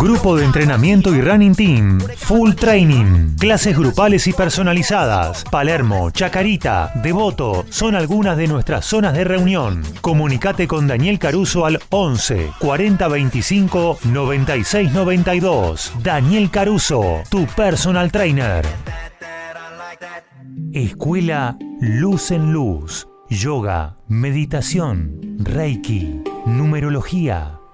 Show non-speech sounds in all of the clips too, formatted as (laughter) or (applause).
Grupo de entrenamiento y running team. Full training. Clases grupales y personalizadas. Palermo, Chacarita, Devoto son algunas de nuestras zonas de reunión. Comunicate con Daniel Caruso al 11 40 25 96 92. Daniel Caruso, tu personal trainer. Escuela Luz en Luz. Yoga, meditación, Reiki, numerología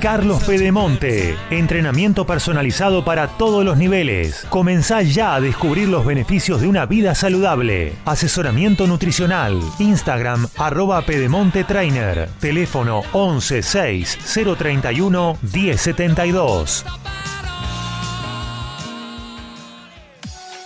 Carlos Pedemonte. Entrenamiento personalizado para todos los niveles. Comenzá ya a descubrir los beneficios de una vida saludable. Asesoramiento nutricional. Instagram arroba Pedemonte Trainer. Teléfono 11 6 031 1072.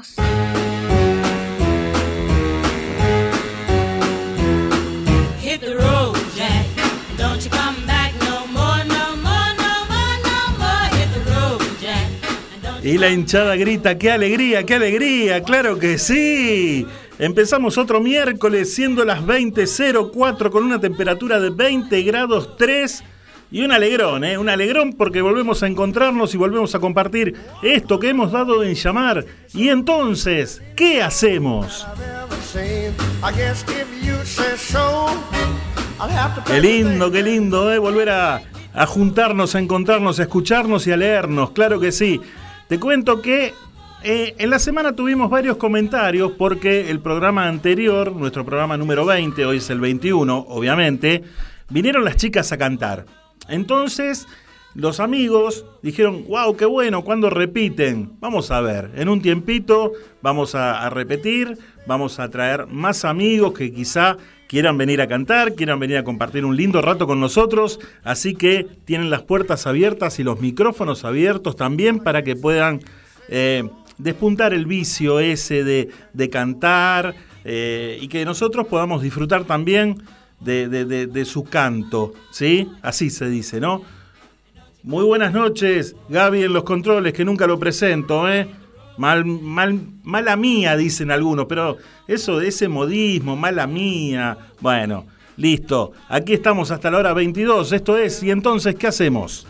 Hacemos? Hit the road, Jack. Don't you come back no more, no more, no more, no more. Hit the road, Jack. And don't Y la hinchada grita, ¡qué alegría, qué alegría! ¡Claro que sí! Empezamos otro miércoles siendo las 20.04 con una temperatura de 20 grados 3 y un alegrón, ¿eh? Un alegrón porque volvemos a encontrarnos y volvemos a compartir esto que hemos dado en llamar. Y entonces, ¿qué hacemos? Qué lindo, qué lindo, ¿eh? Volver a, juntarnos, a encontrarnos, a escucharnos y a leernos, claro que sí. Te cuento que eh, en la semana tuvimos varios comentarios porque el programa anterior, nuestro programa número 20, hoy es el 21, obviamente, vinieron las chicas a cantar. Entonces, los amigos dijeron, wow, qué bueno, ¿cuándo repiten? Vamos a ver, en un tiempito vamos a, repetir, vamos a traer más amigos que quizá quieran venir a cantar, quieran venir a compartir un lindo rato con nosotros, así que tienen las puertas abiertas y los micrófonos abiertos también para que puedan eh, despuntar el vicio ese de, de cantar eh, y que nosotros podamos disfrutar también de, de- de- su canto, ¿sí? Así se dice, ¿no? Muy buenas noches, Gaby en los controles, que nunca lo presento, ¿eh? Mal, mal, mala mía, dicen algunos, pero eso de ese modismo, mala mía. Bueno, listo. Aquí estamos hasta la hora 22. Esto es, ¿y entonces qué hacemos?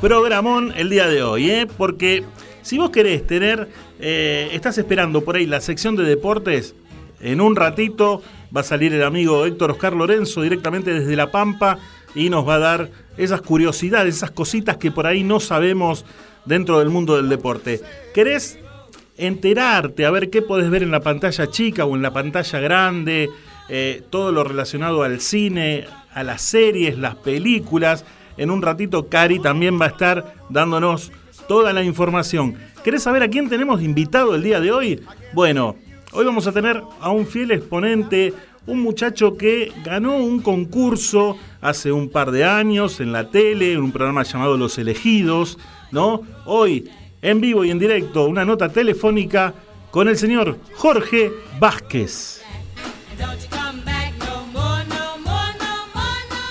Programón el día de hoy, ¿eh? Porque si vos querés tener, eh, estás esperando por ahí la sección de deportes, en un ratito va a salir el amigo Héctor Oscar Lorenzo directamente desde La Pampa y nos va a dar esas curiosidades, esas cositas que por ahí no sabemos dentro del mundo del deporte. ¿Querés enterarte a ver qué podés ver en la pantalla chica o en la pantalla grande? Eh, todo lo relacionado al cine, a las series, las películas. En un ratito Cari también va a estar dándonos toda la información. ¿Querés saber a quién tenemos invitado el día de hoy? Bueno, hoy vamos a tener a un fiel exponente, un muchacho que ganó un concurso hace un par de años en la tele, en un programa llamado Los Elegidos, ¿no? Hoy, en vivo y en directo, una nota telefónica con el señor Jorge Vázquez.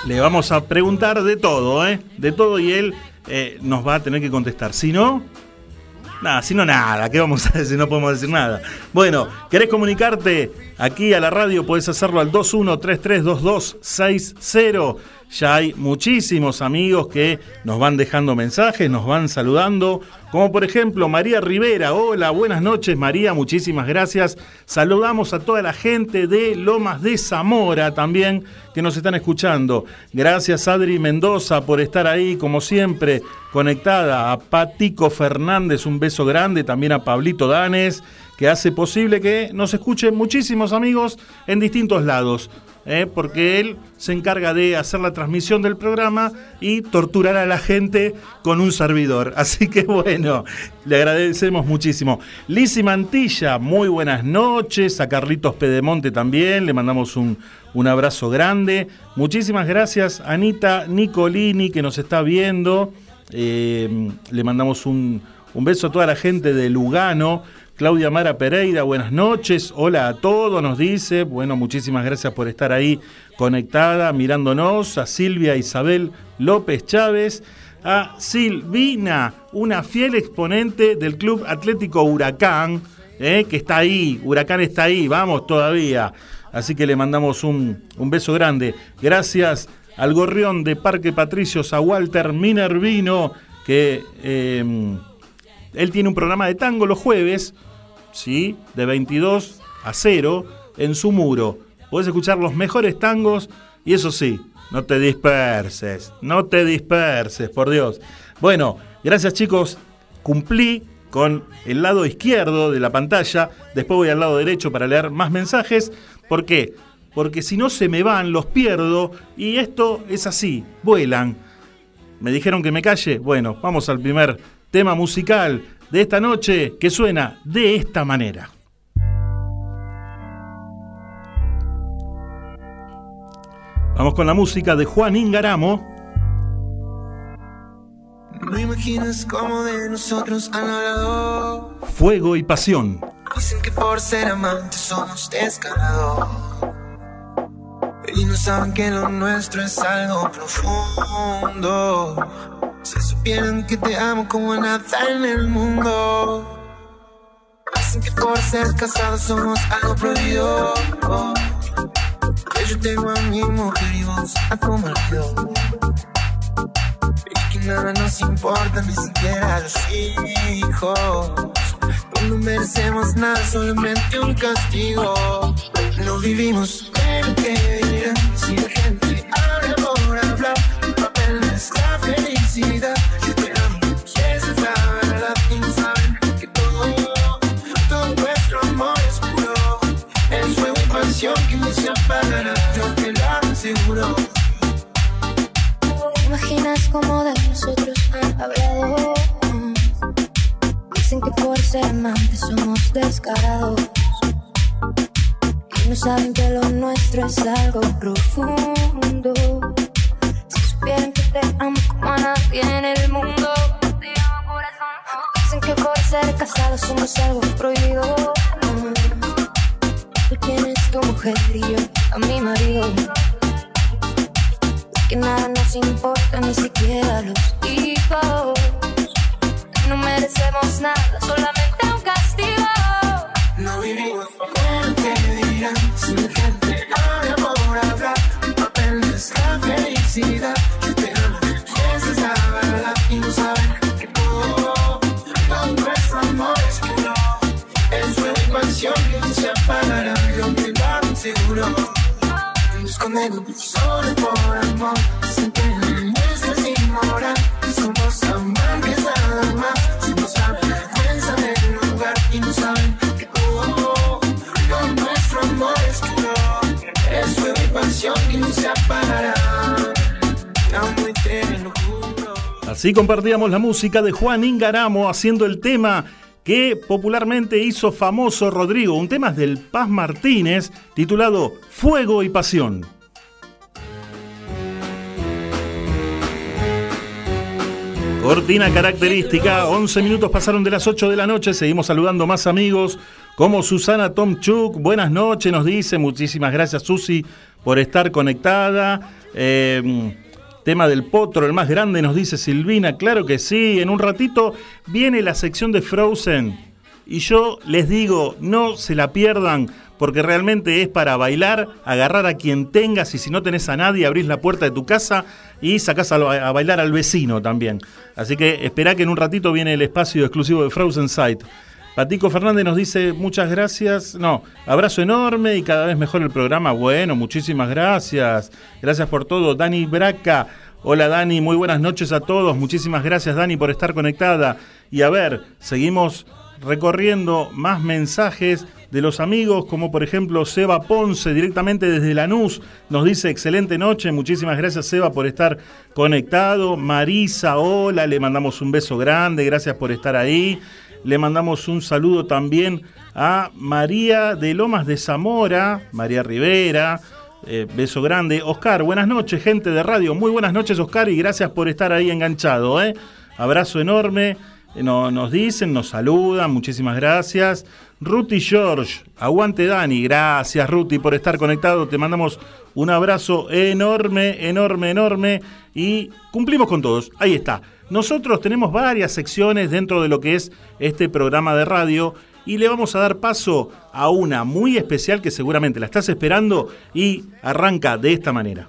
Le vamos a preguntar de todo, ¿eh? De todo y él eh, nos va a tener que contestar. Si no, nada, si no nada, ¿qué vamos a decir? No podemos decir nada. Bueno, ¿querés comunicarte aquí a la radio? Podés hacerlo al 21332260. Ya hay muchísimos amigos que nos van dejando mensajes, nos van saludando, como por ejemplo María Rivera. Hola, buenas noches María, muchísimas gracias. Saludamos a toda la gente de Lomas de Zamora también que nos están escuchando. Gracias Adri Mendoza por estar ahí, como siempre, conectada. A Patico Fernández, un beso grande. También a Pablito Danes, que hace posible que nos escuchen muchísimos amigos en distintos lados. ¿Eh? porque él se encarga de hacer la transmisión del programa y torturar a la gente con un servidor. (laughs) Así que bueno, le agradecemos muchísimo. Lizzy Mantilla, muy buenas noches. A Carlitos Pedemonte también, le mandamos un, un abrazo grande. Muchísimas gracias, Anita Nicolini, que nos está viendo. Eh, le mandamos un, un beso a toda la gente de Lugano. Claudia Mara Pereira, buenas noches. Hola a todos, nos dice. Bueno, muchísimas gracias por estar ahí conectada, mirándonos. A Silvia Isabel López Chávez. A Silvina, una fiel exponente del Club Atlético Huracán, eh, que está ahí. Huracán está ahí, vamos todavía. Así que le mandamos un, un beso grande. Gracias al gorrión de Parque Patricios, a Walter Minervino, que. eh, él tiene un programa de tango los jueves, ¿sí? De 22 a 0 en su muro. Podés escuchar los mejores tangos y eso sí, no te disperses, no te disperses, por Dios. Bueno, gracias chicos, cumplí con el lado izquierdo de la pantalla, después voy al lado derecho para leer más mensajes. ¿Por qué? Porque si no se me van, los pierdo y esto es así, vuelan. Me dijeron que me calle. Bueno, vamos al primer tema musical de esta noche que suena de esta manera. Vamos con la música de Juan Ingaramo. No imaginas cómo de nosotros han hablado. Fuego y pasión. Dicen que por ser amantes somos descarados. Y no saben que lo nuestro es algo profundo. Si supieran que te amo como nada en el mundo. Dicen que por ser casados somos algo prohibido. Que yo tengo a mi mujer y vos a tu marido. Y que nada nos importa, ni siquiera los hijos. No merecemos nada, solamente un castigo. Lo vivimos. El que dirán si la gente habla por hablar? El papel nuestra felicidad. Esperamos que es la verdad saben que todo, todo nuestro amor es puro. Es fuego y pasión que no se apagará, yo te lo aseguro. ¿Te imaginas cómo de nosotros han hablado? Dicen que por ser amantes somos descarados. Y no saben que lo nuestro es algo profundo. Si supieran que te amo como a nadie en el mundo. Dicen que por ser casados somos algo prohibido. Tú tienes tu mujer y yo a mi marido. Que nada nos importa, ni siquiera los hijos. Que no merecemos nada, solamente un castigo. No vivimos por lo que dirán, si mi gente habla por hablar, el papel no es la felicidad. Que te amo, esa es la verdad, y no saben que todo, todo nuestro amor es puro. Es fuego y pasión que no se apagará, yo te lo aseguro. Nos escondemos solo por amor, siempre nuestra Así compartíamos la música de Juan Ingaramo haciendo el tema que popularmente hizo famoso Rodrigo, un tema del Paz Martínez titulado Fuego y Pasión. Cortina característica, 11 minutos pasaron de las 8 de la noche, seguimos saludando más amigos como Susana Tomchuk, buenas noches, nos dice, muchísimas gracias Susi por estar conectada. Eh, tema del potro, el más grande, nos dice Silvina, claro que sí, en un ratito viene la sección de Frozen y yo les digo, no se la pierdan porque realmente es para bailar, agarrar a quien tengas y si no tenés a nadie, abrís la puerta de tu casa y sacás a, a bailar al vecino también. Así que esperá que en un ratito viene el espacio exclusivo de Frozen Sight. Patico Fernández nos dice muchas gracias, no, abrazo enorme y cada vez mejor el programa. Bueno, muchísimas gracias, gracias por todo. Dani Braca, hola Dani, muy buenas noches a todos, muchísimas gracias Dani por estar conectada. Y a ver, seguimos recorriendo más mensajes de los amigos, como por ejemplo Seba Ponce, directamente desde Lanús, nos dice excelente noche, muchísimas gracias Seba por estar conectado. Marisa, hola, le mandamos un beso grande, gracias por estar ahí. Le mandamos un saludo también a María de Lomas de Zamora, María Rivera. eh, beso grande. Oscar, buenas noches, gente de radio. Muy buenas noches, Oscar, y gracias por estar ahí enganchado. ¿eh? Abrazo enorme. Eh, no- nos dicen, nos saludan, muchísimas gracias. Ruti George, aguante Dani, gracias Ruti por estar conectado. Te mandamos un abrazo enorme, enorme, enorme. Y cumplimos con todos. Ahí está. Nosotros tenemos varias secciones dentro de lo que es este programa de radio y le vamos a dar paso a una muy especial que seguramente la estás esperando y arranca de esta manera.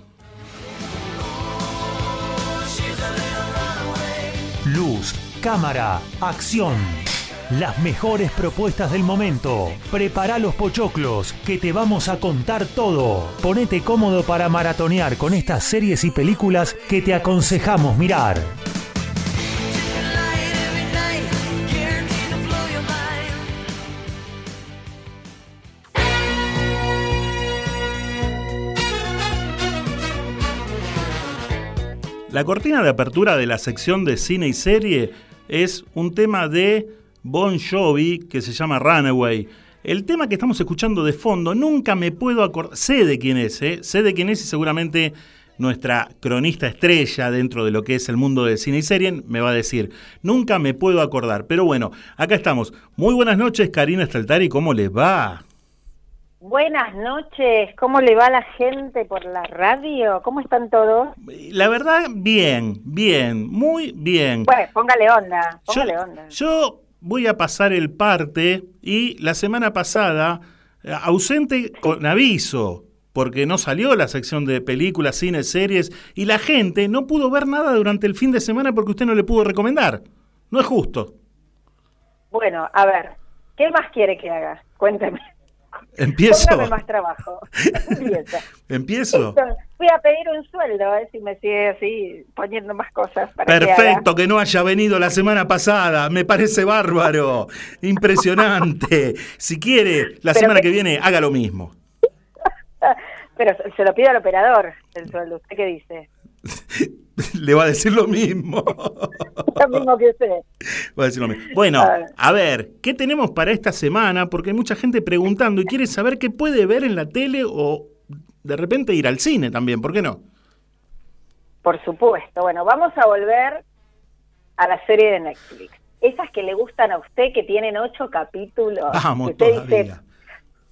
Luz, cámara, acción. Las mejores propuestas del momento. Prepara los pochoclos, que te vamos a contar todo. Ponete cómodo para maratonear con estas series y películas que te aconsejamos mirar. La cortina de apertura de la sección de cine y serie es un tema de Bon Jovi que se llama Runaway. El tema que estamos escuchando de fondo, nunca me puedo acordar, sé de quién es, ¿eh? sé de quién es y seguramente nuestra cronista estrella dentro de lo que es el mundo del cine y serie me va a decir, nunca me puedo acordar. Pero bueno, acá estamos. Muy buenas noches, Karina Staltari, ¿cómo les va? Buenas noches, ¿cómo le va a la gente por la radio? ¿Cómo están todos? La verdad, bien, bien, muy bien. Bueno, póngale onda, Yo- póngale onda. Yo voy a pasar el parte y la semana pasada, eh, ausente con aviso, porque no salió la sección de películas, cines, series, y la gente no pudo ver nada durante el fin de semana porque usted no le pudo recomendar. No es justo. Bueno, a ver, ¿qué más quiere que haga? Cuénteme. Empiezo. Póngame más trabajo. (laughs) Empiezo. Voy a pedir un sueldo, a ver si me sigue así poniendo más cosas para. Perfecto que no haya venido la semana pasada, me parece bárbaro, impresionante. Si quiere, la Pero semana que- que viene haga lo mismo. (laughs) Pero se- se lo pido al operador, el sueldo. ¿Usted qué dice? (laughs) (laughs) Le va a decir lo mismo. (laughs) Lo mismo que usted. Va a decir lo mismo. Bueno, A ver. ¿qué tenemos para esta semana? Porque hay mucha gente preguntando y quiere saber qué puede ver en la tele o de repente ir al cine también, ¿por qué no? Por supuesto. Bueno, vamos a volver a la serie de Netflix. Esas que le gustan a usted, que tienen ocho capítulos. Vamos que usted dice.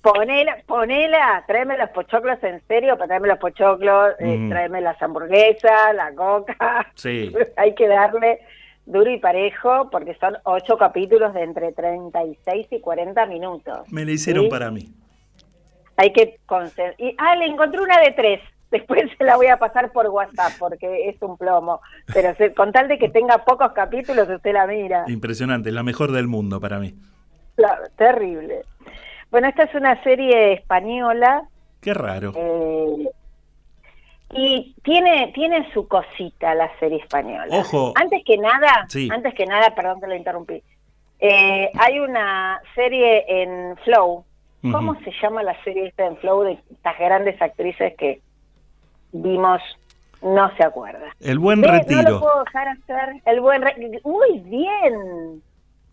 Ponela, ponela, tráeme los pochoclos en serio, para tráeme los pochoclos, eh, tráeme las hamburguesas, la coca. Sí. (laughs) Hay que darle duro y parejo porque son ocho capítulos de entre 36 y 40 minutos. Me la hicieron ¿sí? para mí. Hay que. Y, ah, le encontré una de tres. (laughs) Después se la voy a pasar por WhatsApp porque es un plomo. Pero se- con tal de que tenga pocos capítulos, usted la mira. Impresionante, la mejor del mundo para mí. Claro, terrible. Bueno, esta es una serie española Qué raro. eh, y tiene tiene su cosita la serie española. Ojo. Antes que nada, Sí. antes que nada, perdón que lo interrumpí. eh, hay una serie en Flow. ¿Cómo se llama la serie esta en Flow de estas grandes actrices que vimos? No se acuerda. El buen Ve, No retiro. lo puedo dejar hacer. El buen re- Muy bien.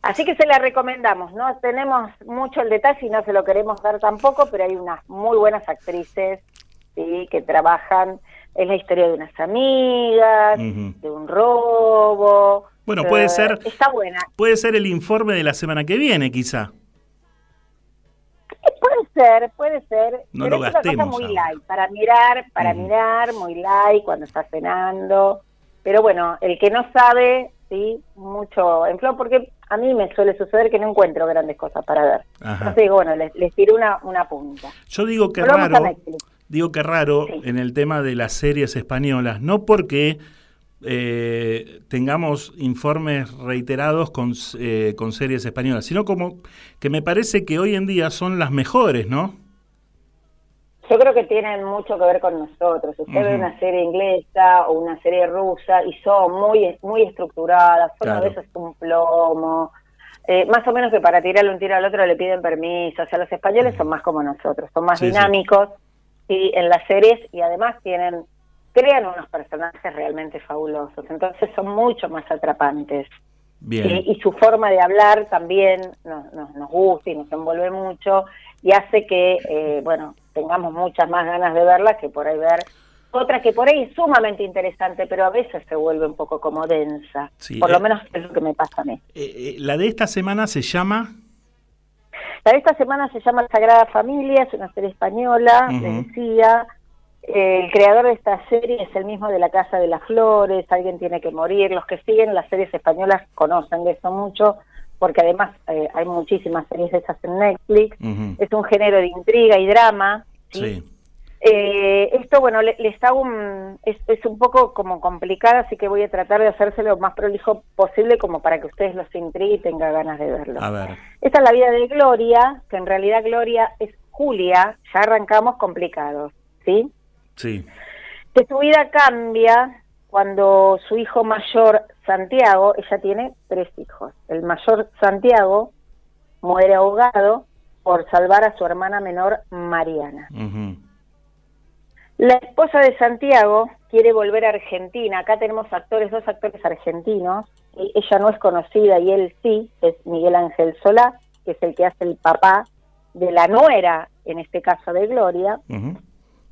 Así que se la recomendamos. No tenemos mucho el detalle y no se lo queremos dar tampoco, pero hay unas muy buenas actrices ¿sí? que trabajan. Es la historia de unas amigas, de un robo. Bueno, puede Eh, ser- Está buena. Puede ser el informe de la semana que viene, quizá. Eh, Puede ser, puede ser. No pero lo es una cosa gastemos muy ahora. light, para mirar, para mirar, muy light cuando está cenando. Pero bueno, el que no sabe, sí, mucho en flow, porque a mí me suele suceder que no encuentro grandes cosas para ver. Ajá. Entonces digo, bueno, les, les tiro una, una punta. Yo digo que raro, digo que raro Sí. en el tema de las series españolas, no porque eh, tengamos informes reiterados con, eh, con series españolas, sino como que me parece que hoy en día son las mejores, ¿no? Yo creo que tienen mucho que ver con nosotros. Usted ve una serie inglesa o una serie rusa y son muy muy estructuradas, son a Claro. veces un plomo. Eh, más o menos que para tirarle un tiro al otro le piden permiso. O sea, los españoles son más como nosotros, son más Sí, sí. dinámicos y en las series y además tienen crean unos personajes realmente fabulosos. Entonces son mucho más atrapantes. Bien. Y, y su forma de hablar también nos, nos, nos gusta y nos envuelve mucho y hace que, eh, bueno, tengamos muchas más ganas de verla que por ahí ver otra que por ahí es sumamente interesante, pero a veces se vuelve un poco como densa. Sí, por eh. lo menos es lo que me pasa a mí. Eh, eh, la de esta semana se llama... La de esta semana se llama Sagrada Familia, es una serie española, Ujú. les decía. Eh, el creador de esta serie es el mismo de La Casa de las Flores, Alguien tiene que morir. Los que siguen las series españolas conocen de eso mucho, porque además eh, hay muchísimas series de esas en Netflix. Es un género de intriga y drama. ¿sí? Sí. Eh, esto, bueno, le- les hago un, es, es un poco como complicado, así que voy a tratar de hacérselo lo más prolijo posible como para que ustedes los intrigue y tengan ganas de verlo. A ver. Esta es la vida de Gloria, que en realidad Gloria es Julia, ya arrancamos complicados, ¿sí? Sí. Que su vida cambia cuando su hijo mayor, Santiago, ella tiene tres hijos. El mayor, Santiago, muere ahogado por salvar a su hermana menor, Mariana. La esposa de Santiago quiere volver a Argentina. Acá tenemos actores, dos actores argentinos. E- Ella no es conocida y él sí, es Miguel Ángel Solá, que es el que hace el papá de la nuera, en este caso de Gloria.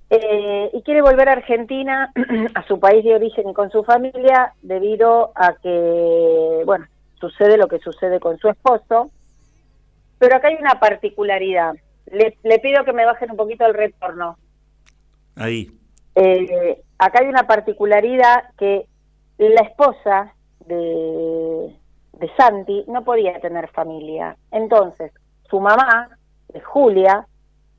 Eh, y quiere volver a Argentina, (clears throat) a su país de origen y con su familia, debido a que, bueno, sucede lo que sucede con su esposo. Pero acá hay una particularidad. Le, le pido que me bajen un poquito el retorno. Ahí. Eh, acá hay una particularidad que la esposa de, de Santi no podía tener familia. Entonces, su mamá, Julia,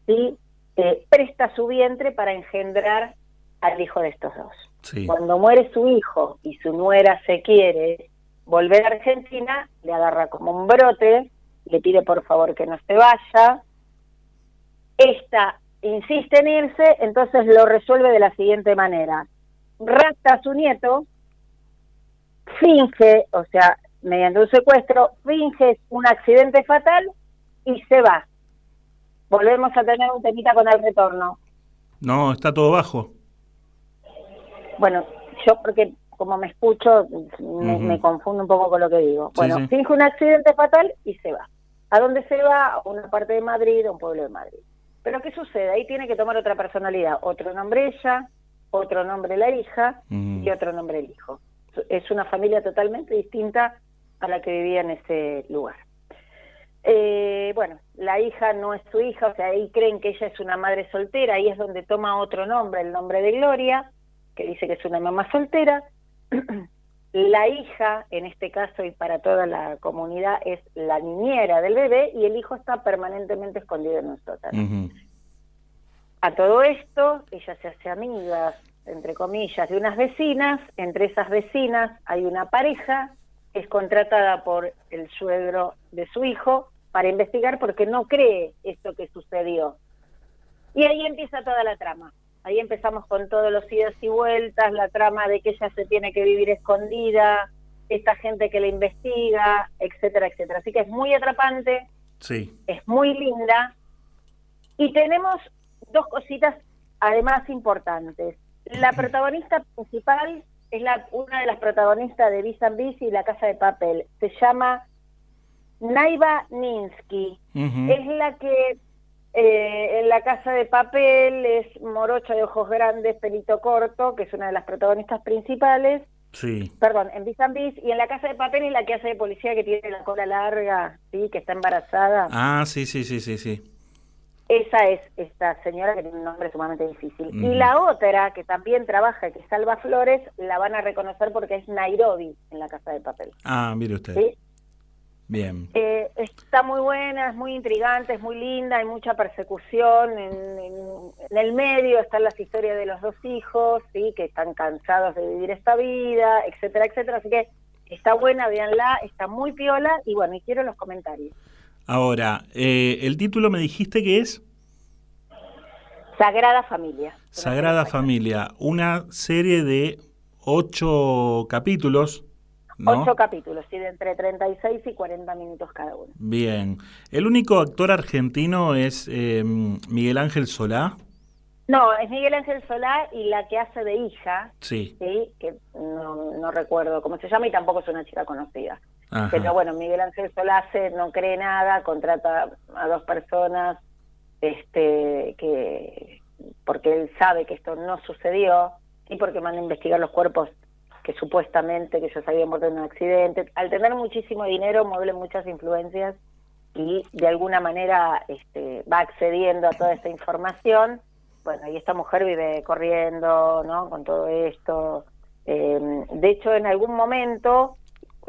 ¿sí? Eh, presta su vientre para engendrar al hijo de estos dos. Sí. Cuando muere su hijo y su nuera se quiere volver a Argentina, le agarra como un brote, le pide por favor que no se vaya. Esta insiste en irse, entonces lo resuelve de la siguiente manera. Rapta a su nieto, finge, o sea, mediante un secuestro, finge un accidente fatal y se va. Volvemos a tener un temita con el retorno. No, está todo bajo. Bueno, yo porque como me escucho, me, confundo un poco con lo que digo. Bueno, sí. finge un accidente fatal y se va. ¿A dónde se va? A una parte de Madrid, a un pueblo de Madrid. Pero ¿qué sucede? Ahí tiene que tomar otra personalidad. Otro nombre ella, otro nombre la hija y otro nombre el hijo. Es una familia totalmente distinta a la que vivía en ese lugar. Eh, bueno, la hija no es su hija, o sea, ahí creen que ella es una madre soltera, ahí es donde toma otro nombre, el nombre de Gloria, que dice que es una mamá soltera. (clears throat) la hija, en este caso y para toda la comunidad, es la niñera del bebé y el hijo está permanentemente escondido en un sótano. A todo esto, ella se hace amiga, entre comillas, de unas vecinas. Entre esas vecinas hay una pareja es contratada por el suegro de su hijo para investigar porque no cree esto que sucedió. Y ahí empieza toda la trama. Ahí empezamos con todos los idas y vueltas, la trama de que ella se tiene que vivir escondida, esta gente que la investiga, etcétera, etcétera. Así que es muy atrapante, Sí. es muy linda. Y tenemos dos cositas además importantes. La (clears throat) protagonista principal es la, una de las protagonistas de Vis and Vis y La Casa de Papel. Se llama Naiva Ninsky. Es la que eh, en La Casa de Papel es morocha de ojos grandes, pelito corto, que es una de las protagonistas principales. Sí. Perdón, en Vis and Vis. Y en La Casa de Papel es la que hace de policía que tiene la cola larga, ¿sí? que está embarazada. Ah, sí, sí, sí, sí, sí. Esa es esta señora que tiene un nombre sumamente difícil. Y la otra, que también trabaja, que salva flores, la van a reconocer porque es Nairobi en la Casa de Papel. Ah, mire usted. ¿sí? Bien. Eh, está muy buena, es muy intrigante, es muy linda, hay mucha persecución. En, en- en el medio están las historias de los dos hijos, ¿sí? que están cansados de vivir esta vida, etcétera, etcétera. Así que está buena, véanla, está muy piola y bueno, y quiero los comentarios. Ahora, eh, el título me dijiste que es Sagrada Familia. Sagrada Familia, una serie de ocho capítulos, ¿no? Ocho capítulos, sí, de entre 36 y 40 minutos cada uno. Bien. El único actor argentino es eh, Miguel Ángel Solá. No, es Miguel Ángel Solá y la que hace de hija, Sí. sí, que no, no recuerdo cómo se llama y tampoco es una chica conocida. Pero bueno, Miguel Ángel Solá hace, no cree nada, contrata a dos personas, este, que porque él sabe que esto no sucedió y porque manda a investigar los cuerpos que supuestamente que ellos habían muerto en un accidente. Al tener muchísimo dinero, mueve muchas influencias y de alguna manera este, va accediendo a toda esta información. Bueno, y esta mujer vive corriendo, ¿no? Con todo esto. Eh, de hecho, en algún momento,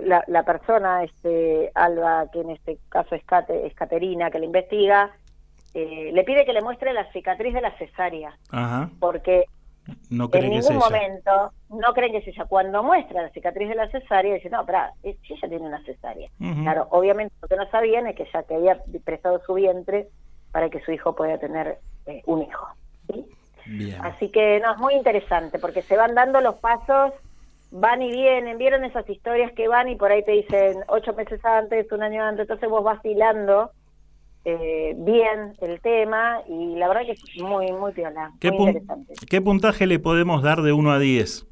la, la persona, este Alba, que en este caso es, Cate- es Caterina, que la investiga, eh, le pide que le muestre la cicatriz de la cesárea, Ajá. porque No en cree que es ningún ella. momento no creen que es ella. Cuando muestra la cicatriz de la cesárea, dice, no, pero si ella tiene una cesárea. Claro, obviamente lo que no sabían es que ya que había prestado su vientre para que su hijo pueda tener eh, un hijo. ¿sí? Bien. Así que no, es muy interesante porque se van dando los pasos, van y vienen, vieron esas historias que van y por ahí te dicen ocho meses antes, un año antes, entonces vos vas hilando eh, bien el tema y la verdad que es muy, muy piola, ¿Qué, muy interesante. qué puntaje le podemos dar de 1 a 10?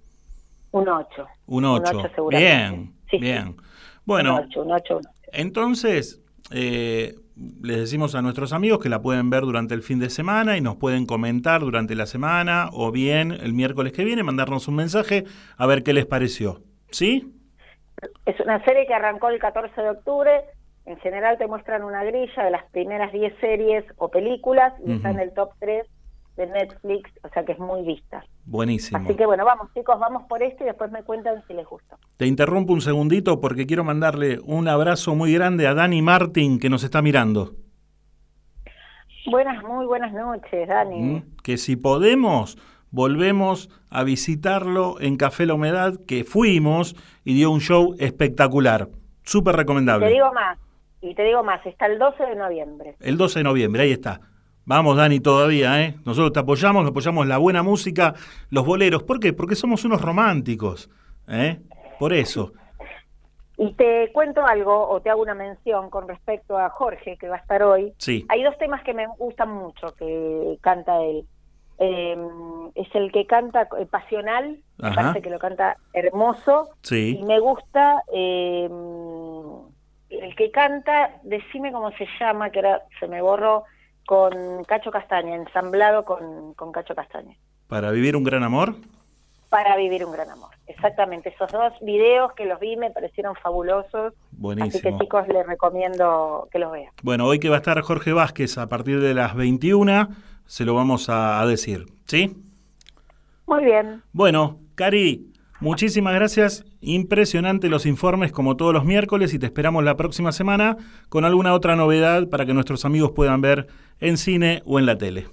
Un ocho. Un 8. Un ocho seguramente. Bien, Sí, bien. Un Bueno, ocho, un ocho, un ocho. entonces eh, les decimos a nuestros amigos que la pueden ver durante el fin de semana y nos pueden comentar durante la semana o bien el miércoles que viene, mandarnos un mensaje a ver qué les pareció. ¿Sí? Es una serie que arrancó el 14 de octubre. En general te muestran una grilla de las primeras 10 series o películas y está Ujú. en el top 3 de Netflix, o sea que es muy vista. Buenísimo. Así que bueno, vamos chicos, vamos por esto y después me cuentan si les gustó. Te interrumpo un segundito porque quiero mandarle un abrazo muy grande a Dani Martin que nos está mirando. Buenas, muy buenas noches, Dani. ¿Mm? Que si podemos, volvemos a visitarlo en Café La Humedad, que fuimos y dio un show espectacular. Súper Te recomendable. digo más, y te digo más, está el 12 de noviembre. El 12 de noviembre, ahí está. Vamos, Dani, todavía, ¿eh? Nosotros te apoyamos, apoyamos la buena música, los boleros. ¿Por qué? Porque somos unos románticos, ¿eh? Por eso. Y te cuento algo o te hago una mención con respecto a Jorge, que va a estar hoy. Sí. Hay dos temas que me gustan mucho que canta él. eh, es el que canta eh, Pasional, me parece que lo canta hermoso, Sí. y me gusta eh, el que canta, decime cómo se llama, que ahora se me borró, con Cacho Castaña, ensamblado con, con Cacho Castaña. Para vivir un gran amor. Para vivir un gran amor. Exactamente, esos dos videos que los vi me parecieron fabulosos. Así que Buenísimo. chicos les recomiendo que los vean. Bueno, hoy que va a estar Jorge Vázquez a partir de las 21, se lo vamos a decir. ¿Sí? Muy bien, Bueno, Cari, muchísimas gracias. Impresionante los informes como todos los miércoles y te esperamos la próxima semana con alguna otra novedad para que nuestros amigos puedan ver en cine o en la tele.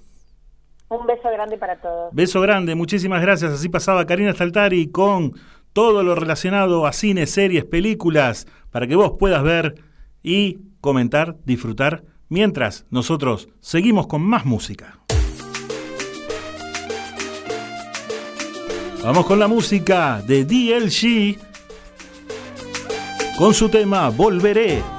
un beso grande para todos. Beso grande, muchísimas gracias. Así pasaba Karina Staltari con todo lo relacionado a cine, series, películas, para que vos puedas ver y comentar, disfrutar, mientras nosotros seguimos con más música. Vamos con la música de DLG con su tema Volveré.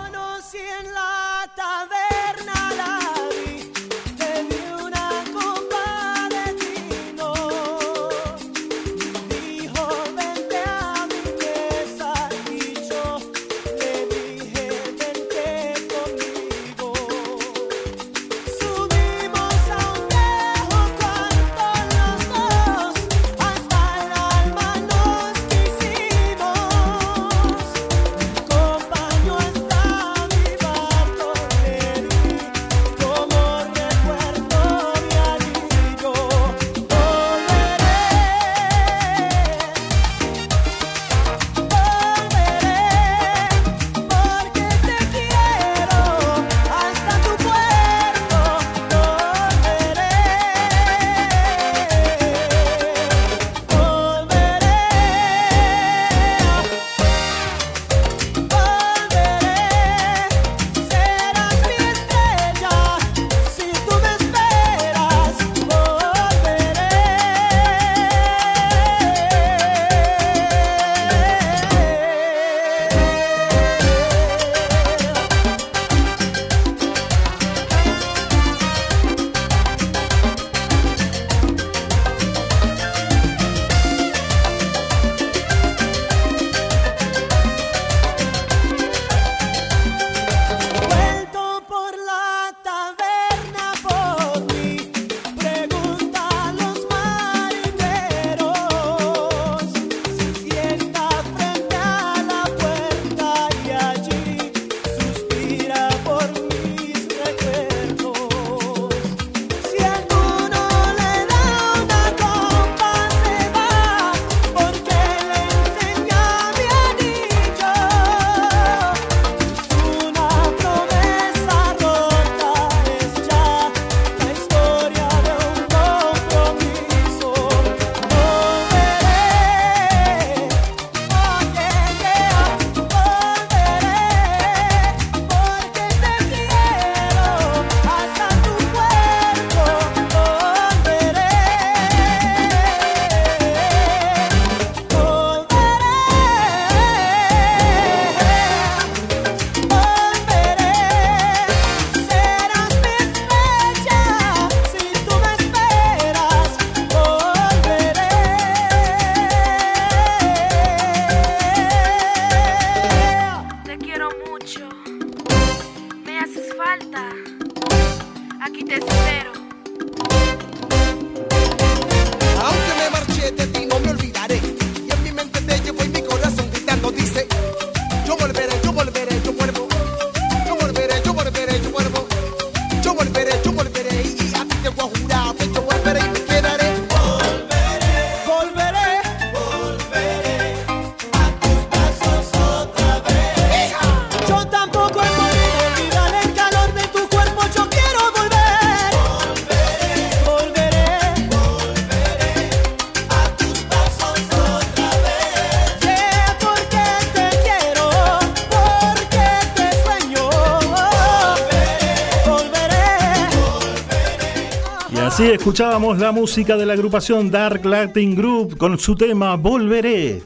Así escuchábamos la música de la agrupación Dark Latin Group con su tema Volveré.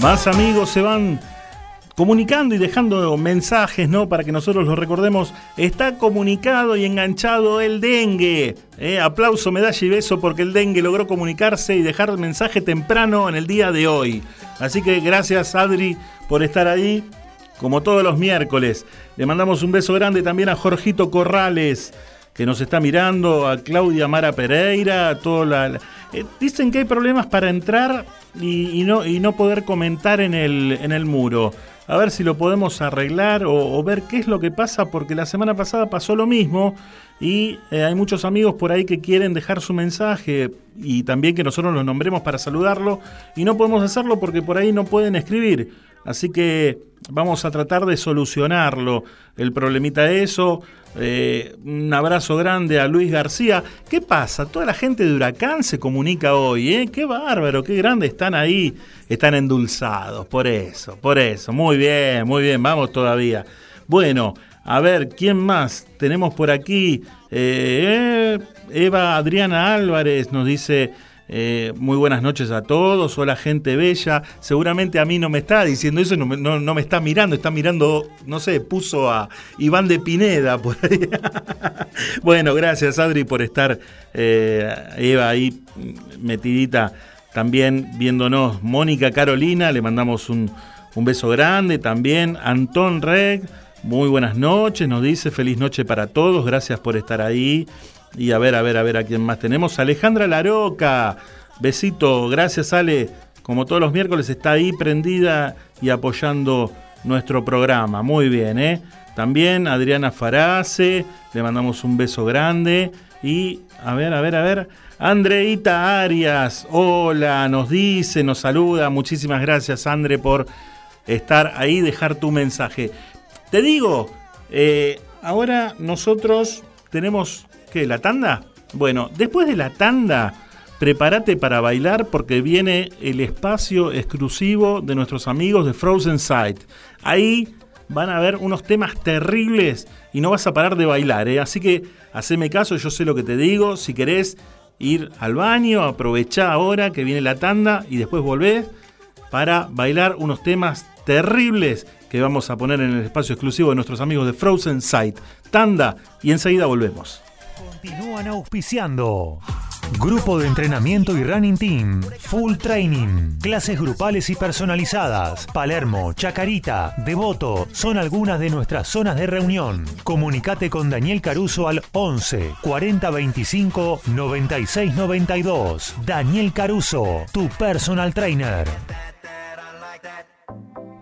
Más amigos se van comunicando y dejando mensajes, ¿no? Para que nosotros los recordemos. Está comunicado y enganchado el dengue. Eh, aplauso, medalla y beso porque el dengue logró comunicarse y dejar mensaje temprano en el día de hoy. Así que gracias Adri por estar ahí, como todos los miércoles. Le mandamos un beso grande también a Jorgito Corrales, que nos está mirando, a Claudia Mara Pereira, a toda eh, dicen que hay problemas para entrar y, no, y no poder comentar en el, en el muro. A ver si lo podemos arreglar o, o ver qué es lo que pasa, porque la semana pasada pasó lo mismo y eh, hay muchos amigos por ahí que quieren dejar su mensaje y también que nosotros los nombremos para saludarlo y no podemos hacerlo porque por ahí no pueden escribir. Así que vamos a tratar de solucionarlo. El problemita de eso. Eh, un abrazo grande a Luis García. ¿Qué pasa? Toda la gente de Huracán se comunica hoy, ¿eh? Qué bárbaro, qué grande están ahí. Están endulzados, por eso, por eso. Muy bien, muy bien, vamos todavía. Bueno, a ver, ¿quién más? Tenemos por aquí eh, Eva Adriana Álvarez nos dice... eh, muy buenas noches a todos, hola gente bella. Seguramente a mí no me está diciendo eso, no me, está mirando, está mirando, no sé, puso a Iván de Pineda por ahí. (laughs) bueno, gracias Adri por estar, eh, Eva, ahí metidita también viéndonos. Mónica Carolina, le mandamos un, un beso grande también. Antón Reg, muy buenas noches, nos dice feliz noche para todos, gracias por estar ahí. Y a ver, a ver, a ver a quién más tenemos. Alejandra Laroca, besito, gracias Ale. Como todos los miércoles está ahí prendida y apoyando nuestro programa. Muy bien, ¿eh? También Adriana Farace, le mandamos un beso grande. Y a ver, a ver, a ver. Andreita Arias, hola, nos dice, nos saluda. Muchísimas gracias, Andre, por estar ahí, dejar tu mensaje. Te digo, eh, ahora nosotros tenemos, ¿qué? ¿La tanda? Bueno, después de la tanda, prepárate para bailar porque viene el espacio exclusivo de nuestros amigos de Frozen Sight. Ahí van a ver unos temas terribles y no vas a parar de bailar, ¿eh? Así que haceme caso, yo sé lo que te digo. Si querés ir al baño, aprovechá ahora que viene la tanda y después volvés para bailar unos temas terribles que vamos a poner en el espacio exclusivo de nuestros amigos de Frozen Sight. Tanda y enseguida volvemos. Continúan auspiciando. Grupo de entrenamiento y running team. Full training. Clases grupales y personalizadas. Palermo, Chacarita, Devoto son algunas de nuestras zonas de reunión. Comunicate con Daniel Caruso al 11 40 25 96 92. Daniel Caruso, tu personal trainer.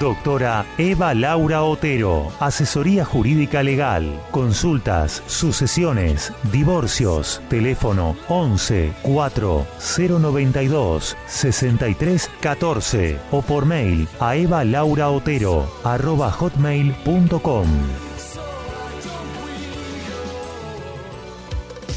Doctora Eva Laura Otero, asesoría jurídica legal, consultas, sucesiones, divorcios, teléfono 11 4 092 63 14 o por mail a evalauraotero arroba hotmail.com.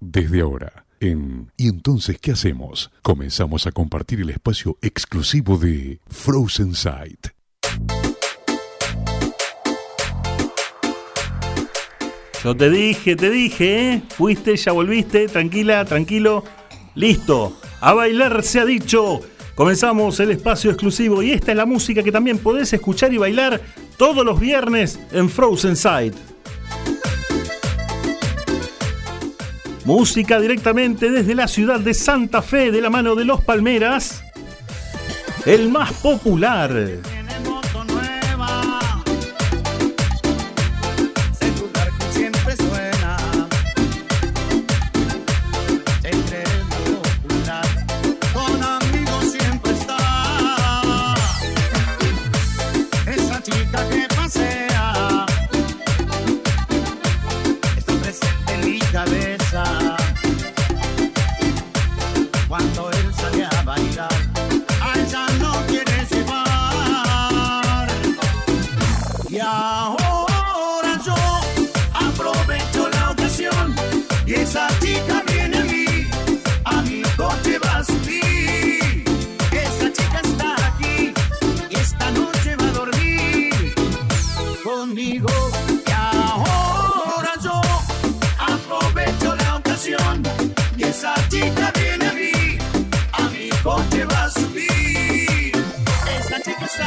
Desde ahora, en ¿Y entonces qué hacemos? Comenzamos a compartir el espacio exclusivo de Frozen Sight. Yo te dije, te dije, ¿eh? Fuiste, ya volviste, tranquila, tranquilo. Listo. A bailar se ha dicho. Comenzamos el espacio exclusivo y esta es la música que también podés escuchar y bailar todos los viernes en Frozen Sight. Música directamente desde la ciudad de Santa Fe de la mano de los Palmeras. El más popular.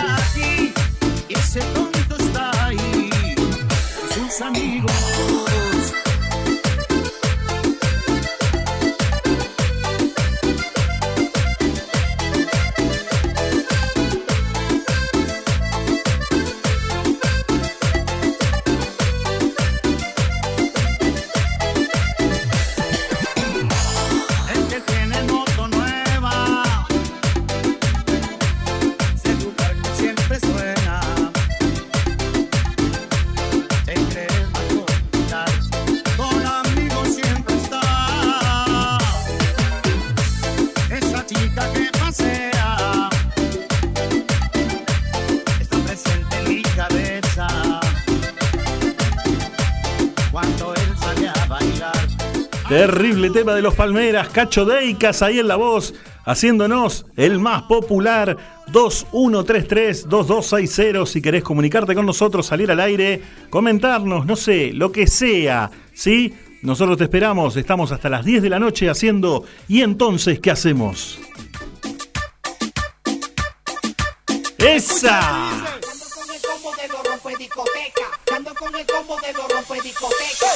Aquí ese tonto está ahí, sus amigos. Terrible tema de los Palmeras, Cacho Deicas ahí en la voz, haciéndonos el más popular 2133-2260. Si querés comunicarte con nosotros, salir al aire, comentarnos, no sé, lo que sea, ¿sí? Nosotros te esperamos, estamos hasta las 10 de la noche haciendo ¿Y entonces qué hacemos? ¡Esa! Con el combo de los rompe discoteca.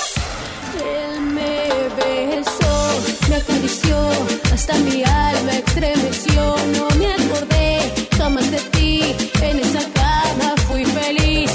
Él me besó, me acarició, hasta mi alma estremeció. No me acordé jamás de ti, en esa cama fui feliz.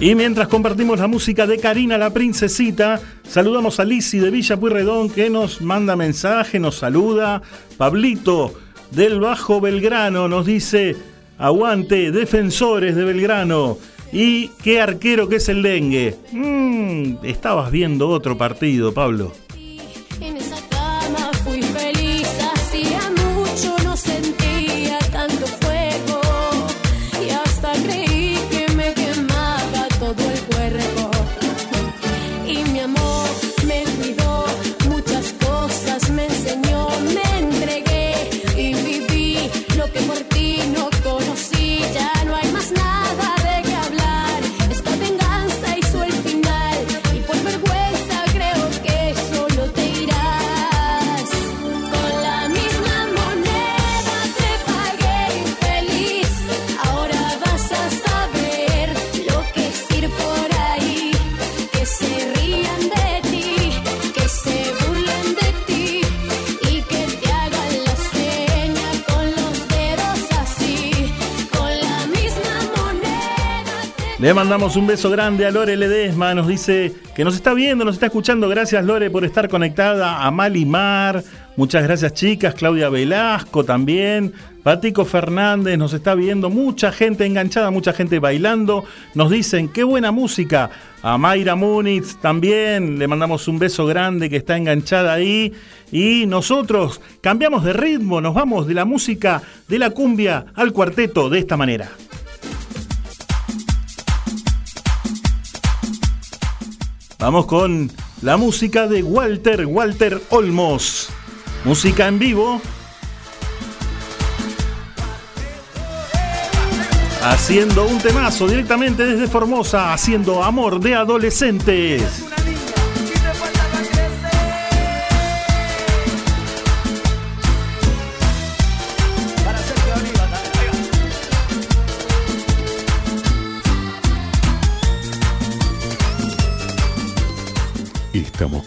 Y mientras compartimos la música de Karina la Princesita, saludamos a Lisi de Villa Pueyrredón que nos manda mensaje, nos saluda. Pablito del Bajo Belgrano nos dice, aguante, defensores de Belgrano. Y qué arquero que es el dengue. Mm, estabas viendo otro partido, Pablo. Le mandamos un beso grande a Lore Ledesma, nos dice que nos está viendo, nos está escuchando. Gracias Lore por estar conectada. A Malimar, muchas gracias chicas. Claudia Velasco también. Patico Fernández nos está viendo. Mucha gente enganchada, mucha gente bailando. Nos dicen, qué buena música. A Mayra Múnitz también le mandamos un beso grande que está enganchada ahí. Y nosotros cambiamos de ritmo, nos vamos de la música de la cumbia al cuarteto de esta manera. Vamos con la música de Walter, Walter Olmos. Música en vivo. Haciendo un temazo directamente desde Formosa, haciendo amor de adolescentes.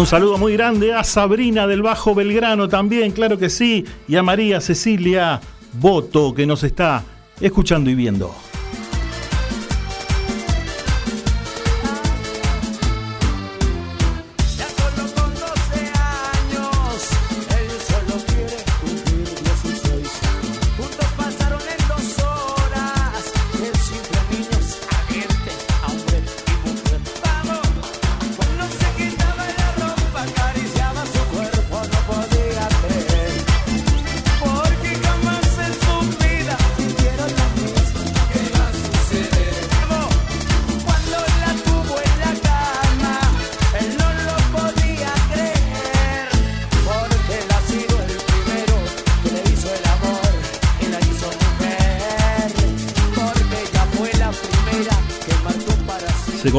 Un saludo muy grande a Sabrina del Bajo Belgrano también, claro que sí, y a María Cecilia Boto que nos está escuchando y viendo.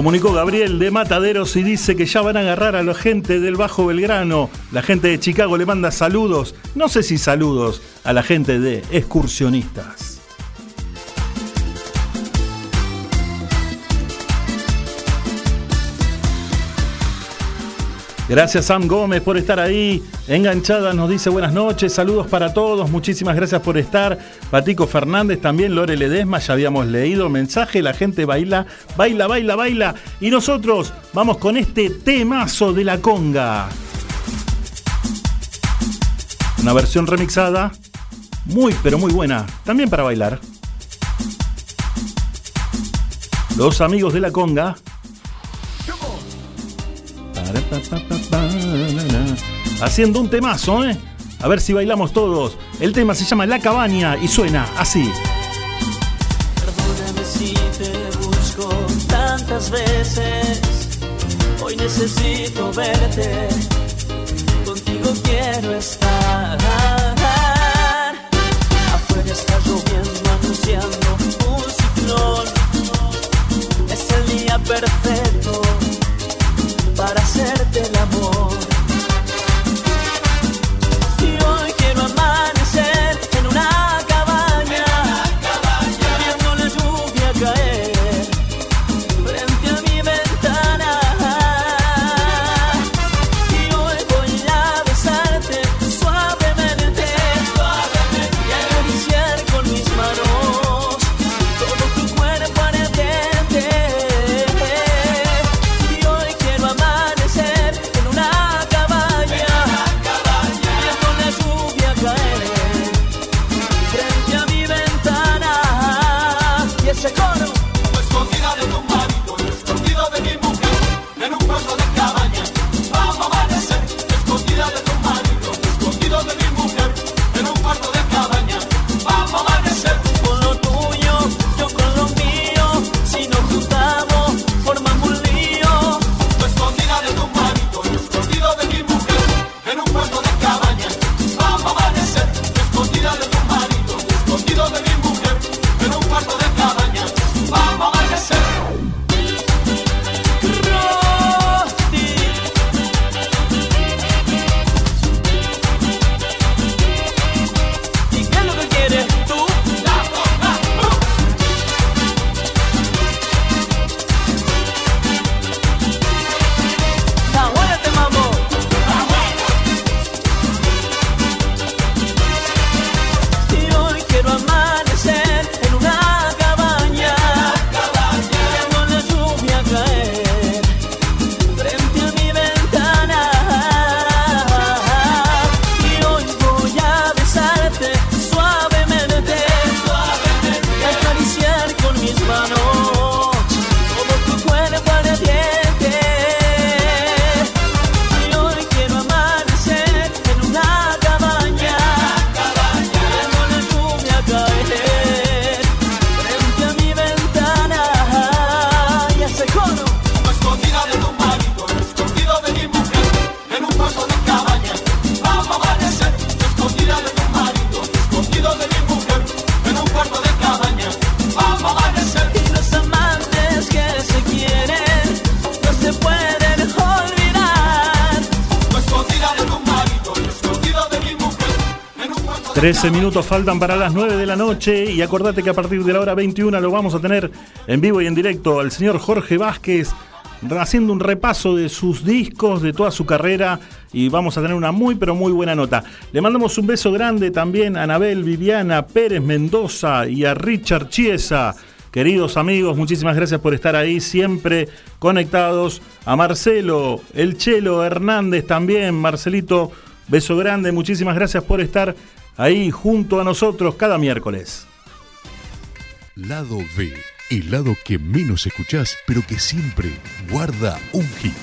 Comunicó Gabriel de Mataderos y dice que ya van a agarrar a la gente del Bajo Belgrano. La gente de Chicago le manda saludos, no sé si saludos, a la gente de excursionistas. Gracias Sam Gómez por estar ahí. Enganchada nos dice buenas noches, saludos para todos, muchísimas gracias por estar. Patico Fernández también, Lore Ledesma, ya habíamos leído mensaje, la gente baila, baila, baila, baila. Y nosotros vamos con este temazo de la conga. Una versión remixada, muy pero muy buena, también para bailar. Los amigos de la conga Haciendo un temazo, ¿eh? A ver si bailamos todos. El tema se llama La Cabaña y suena así. Perdóname si te busco tantas veces. Hoy necesito verte. Contigo quiero estar. 13 minutos faltan para las 9 de la noche y acordate que a partir de la hora 21 lo vamos a tener en vivo y en directo al señor Jorge Vázquez haciendo un repaso de sus discos, de toda su carrera y vamos a tener una muy pero muy buena nota. Le mandamos un beso grande también a Anabel Viviana Pérez Mendoza y a Richard Chiesa. Queridos amigos, muchísimas gracias por estar ahí siempre conectados. A Marcelo, el Chelo Hernández también, Marcelito, beso grande, muchísimas gracias por estar ahí junto a nosotros cada miércoles. Lado B, el lado que menos escuchás, pero que siempre guarda un hit.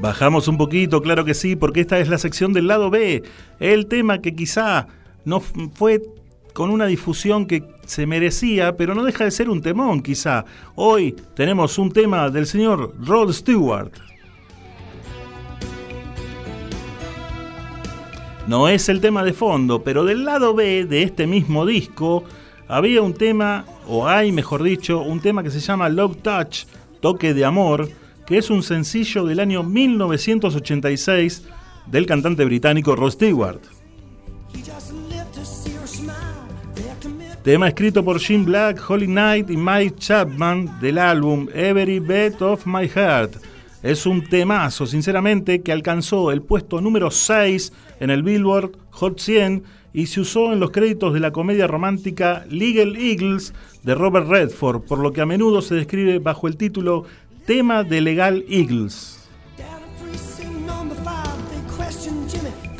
Bajamos un poquito, claro que sí, porque esta es la sección del lado B, el tema que quizá no fue con una difusión que se merecía, pero no deja de ser un temón quizá. Hoy tenemos un tema del señor Rod Stewart. No es el tema de fondo, pero del lado B de este mismo disco había un tema, o hay mejor dicho, un tema que se llama Love Touch, Toque de Amor, que es un sencillo del año 1986 del cantante británico Rod Stewart. Tema escrito por Jim Black, Holly Knight y Mike Chapman del álbum Every Beat of My Heart. Es un temazo, sinceramente, que alcanzó el puesto número 6 en el Billboard Hot 100 y se usó en los créditos de la comedia romántica Legal Eagles de Robert Redford, por lo que a menudo se describe bajo el título Tema de Legal Eagles.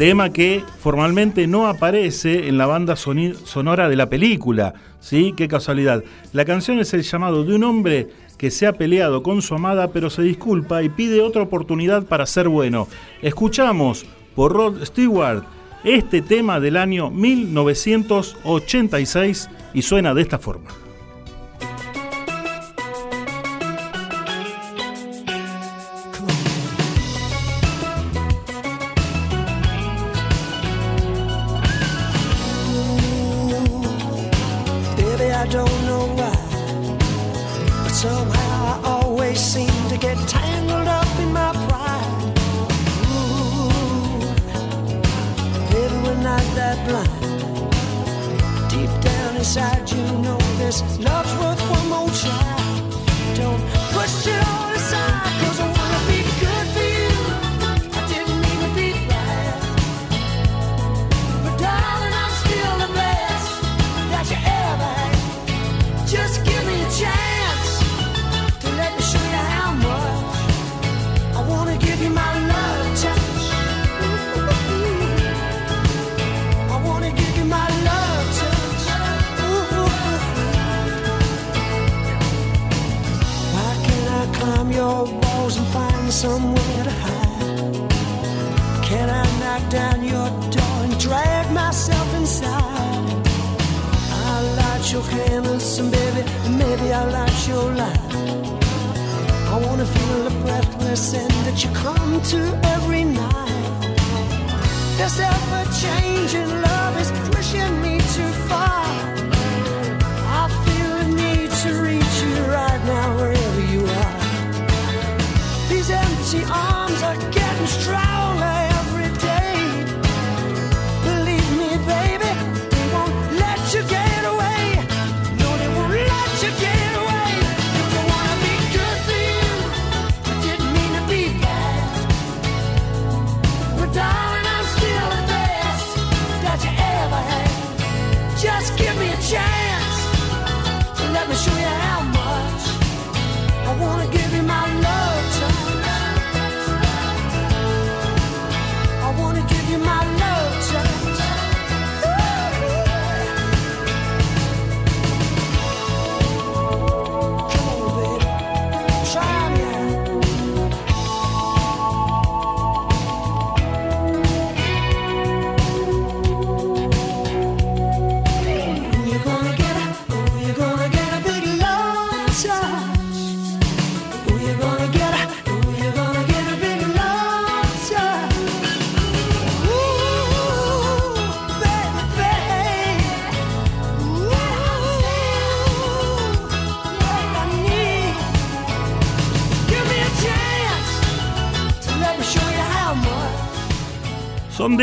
Tema que formalmente no aparece en la banda sonora de la película. ¿Sí? Qué casualidad. La canción es el llamado de un hombre que se ha peleado con su amada pero se disculpa y pide otra oportunidad para ser bueno. Escuchamos por Rod Stewart este tema del año 1986 y suena de esta forma.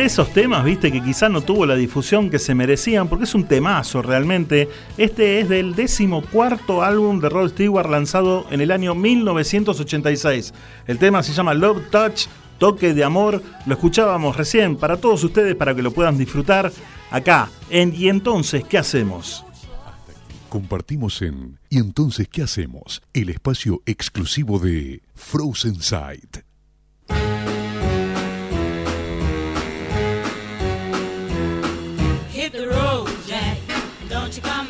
Esos temas, viste, que quizá no tuvo la difusión que se merecían, porque es un temazo realmente. Este es del decimocuarto álbum de Rod Stewart lanzado en el año 1986. El tema se llama Love Touch, Toque de Amor. Lo escuchábamos recién para todos ustedes, para que lo puedan disfrutar acá en Y entonces, ¿qué hacemos? Compartimos en ¿Y entonces qué hacemos? El espacio exclusivo de Frozen Sight. You.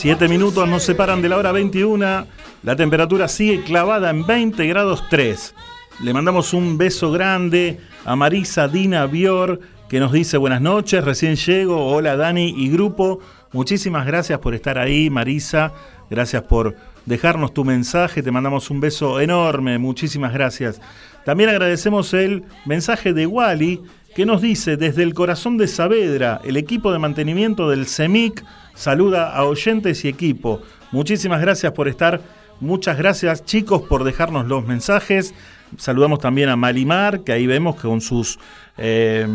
Siete minutos nos separan de la hora 21. La temperatura sigue clavada en 20 grados 3. Le mandamos un beso grande a Marisa Dina Bior, que nos dice buenas noches, recién llego. Hola Dani y grupo. Muchísimas gracias por estar ahí, Marisa. Gracias por dejarnos tu mensaje. Te mandamos un beso enorme. Muchísimas gracias. También agradecemos el mensaje de Wally, que nos dice desde el corazón de Saavedra, el equipo de mantenimiento del CEMIC saluda a oyentes y equipo. Muchísimas gracias por estar. Muchas gracias chicos por dejarnos los mensajes. Saludamos también a Malimar, que ahí vemos que con sus, eh,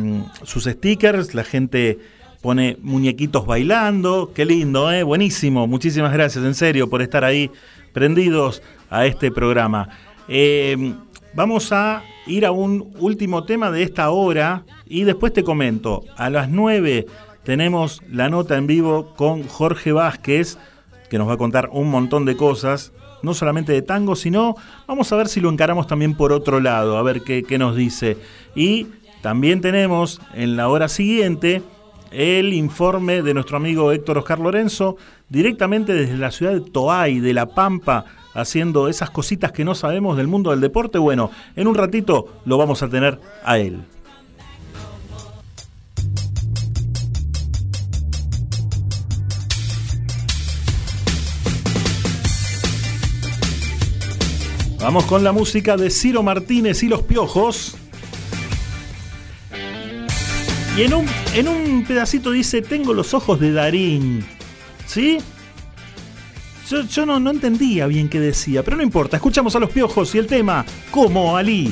sus stickers la gente pone muñequitos bailando. Qué lindo, ¿eh? Buenísimo. Muchísimas gracias, en serio, por estar ahí prendidos a este programa. Eh, vamos a ir a un último tema de esta hora y después te comento. A las 9 tenemos la nota en vivo con Jorge Vázquez, que nos va a contar un montón de cosas no solamente de tango, sino vamos a ver si lo encaramos también por otro lado, a ver qué, qué nos dice. Y también tenemos en la hora siguiente el informe de nuestro amigo Héctor Oscar Lorenzo, directamente desde la ciudad de Toay, de La Pampa, haciendo esas cositas que no sabemos del mundo del deporte. Bueno, en un ratito lo vamos a tener a él. Vamos con la música de Ciro Martínez y los Piojos. Y en un, en un pedacito dice, tengo los ojos de Darín. ¿Sí? Yo, no, no entendía bien qué decía, pero no importa. Escuchamos a los Piojos y el tema, como Ali.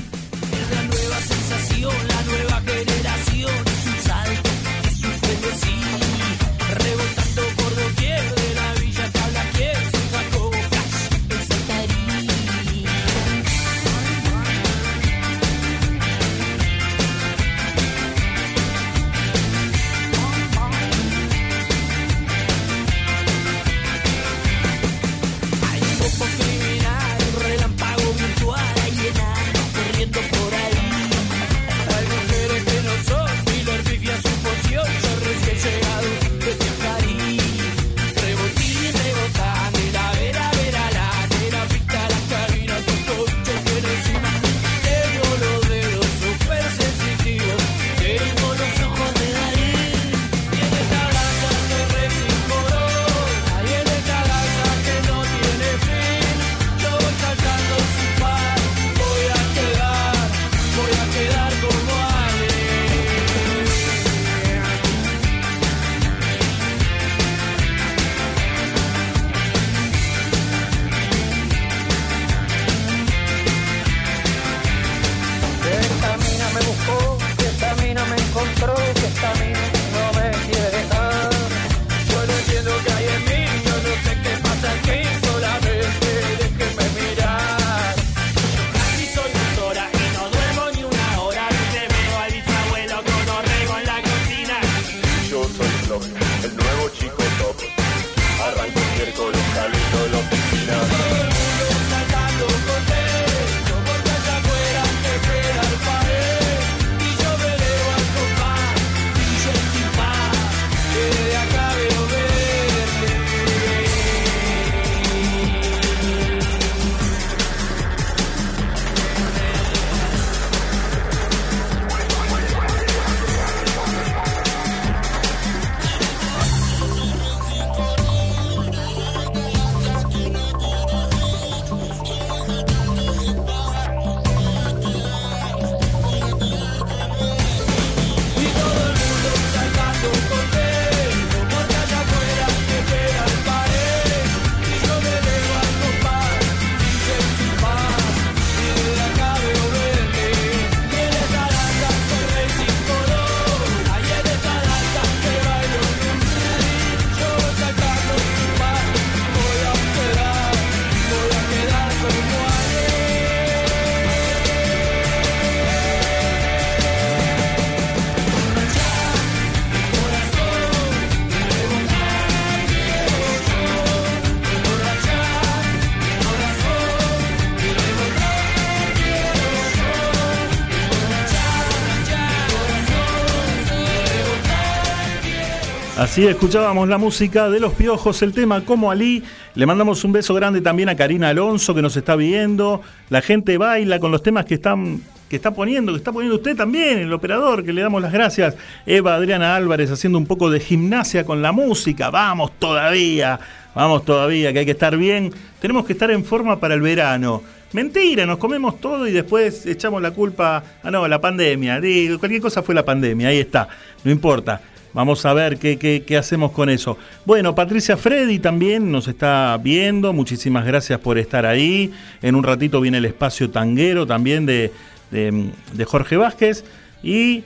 Así escuchábamos la música de los piojos, el tema como Ali. Le mandamos un beso grande también a Karina Alonso que nos está viendo. La gente baila con los temas que están que está poniendo, que está poniendo usted también, el operador, que le damos las gracias. Eva Adriana Álvarez haciendo un poco de gimnasia con la música. Vamos todavía, vamos todavía, que hay que estar bien. Tenemos que estar en forma para el verano. Mentira, nos comemos todo y después echamos la culpa. Ah, no, la pandemia. Digo, cualquier cosa fue la pandemia, ahí está, no importa. Vamos a ver qué, hacemos con eso. Bueno, Patricia Freddy también nos está viendo. Muchísimas gracias por estar ahí. En un ratito viene el espacio tanguero también de, de, de Jorge Vázquez. Y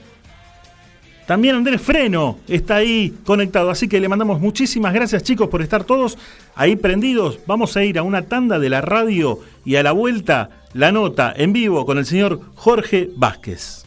también Andrés Freno está ahí conectado. Así que le mandamos muchísimas gracias, chicos, por estar todos ahí prendidos. Vamos a ir a una tanda de la radio y a la vuelta la nota en vivo con el señor Jorge Vázquez.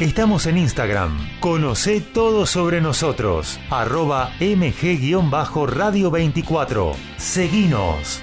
Estamos en Instagram. Conoce todo sobre nosotros. Arroba mg-radio 24. Seguinos.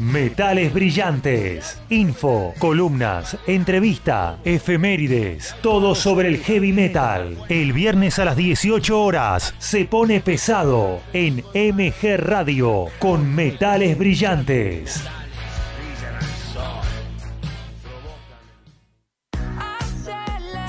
Metales brillantes, info, columnas, entrevista, efemérides, todo sobre el heavy metal. El viernes a las 18 horas se pone pesado en MG Radio con Metales brillantes.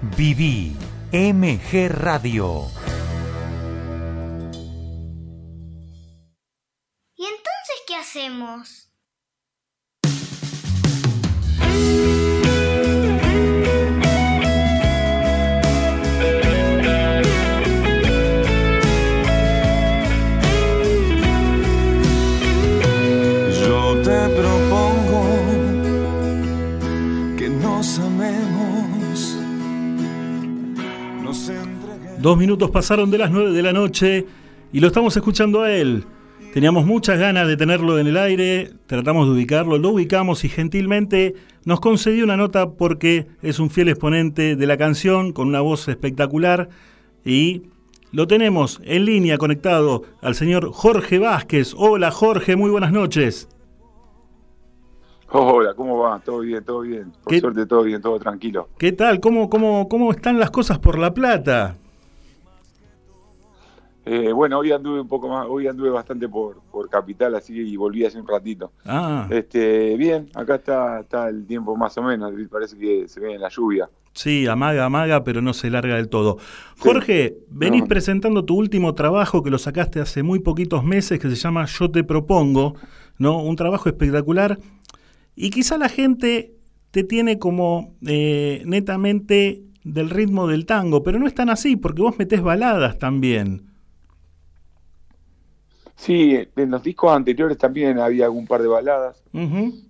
Viví MG Radio. ¿Y entonces qué hacemos? Dos minutos pasaron de las 9 de la noche y lo estamos escuchando a él. Teníamos muchas ganas de tenerlo en el aire, tratamos de ubicarlo, lo ubicamos y gentilmente nos concedió una nota porque es un fiel exponente de la canción con una voz espectacular y lo tenemos en línea conectado al señor Jorge Vázquez. Hola Jorge, muy buenas noches. Hola, ¿cómo va? Todo bien, todo bien. Por ¿Qué- suerte, todo bien, todo tranquilo. ¿Qué tal? ¿Cómo, cómo, ¿Cómo están las cosas por La Plata? Eh, bueno, hoy anduve un poco más, hoy anduve bastante por, por Capital, así que y volví hace un ratito. Ah, Este, bien, acá está, está el tiempo más o menos, parece que se ve en la lluvia. sí, amaga, amaga, pero no se larga del todo. Jorge, venís No. presentando tu último trabajo que lo sacaste hace muy poquitos meses, que se llama Yo te propongo, ¿no? Un trabajo espectacular. Y quizá la gente te tiene como eh, netamente del ritmo del tango, pero no es tan así, porque vos metés baladas también. Sí, en los discos anteriores también había algún par de baladas.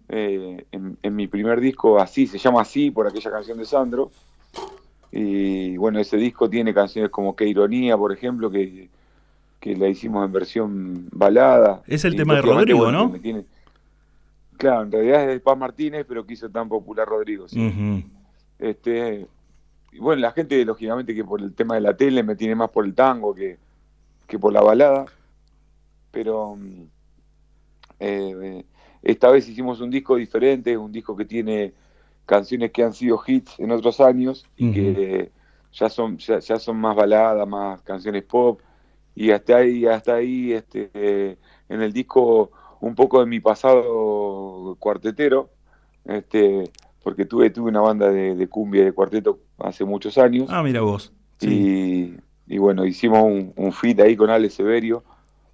Eh, en, en mi primer disco, así, se llama así por aquella canción de Sandro. Y bueno, ese disco tiene canciones como Qué ironía, por ejemplo, que, que la hicimos en versión balada. Es el Y tema de Rodrigo, bueno, ¿no? tiene- Claro, en realidad es de Paz Martínez, pero que hizo tan popular Rodrigo. sí. Este, y bueno, la gente, lógicamente, que por el tema de la tele me tiene más por el tango que, que por la balada. Pero mm, eh, eh, esta vez hicimos un disco diferente, un disco que tiene canciones que han sido hits en otros años y que ya son ya, ya son más baladas, más canciones pop y hasta ahí hasta ahí este eh, en el disco un poco de mi pasado cuartetero, este porque tuve tuve una banda de, de cumbia de cuarteto hace muchos años Ah, mira vos. y, y bueno, hicimos un, un feat ahí con Ale Severio.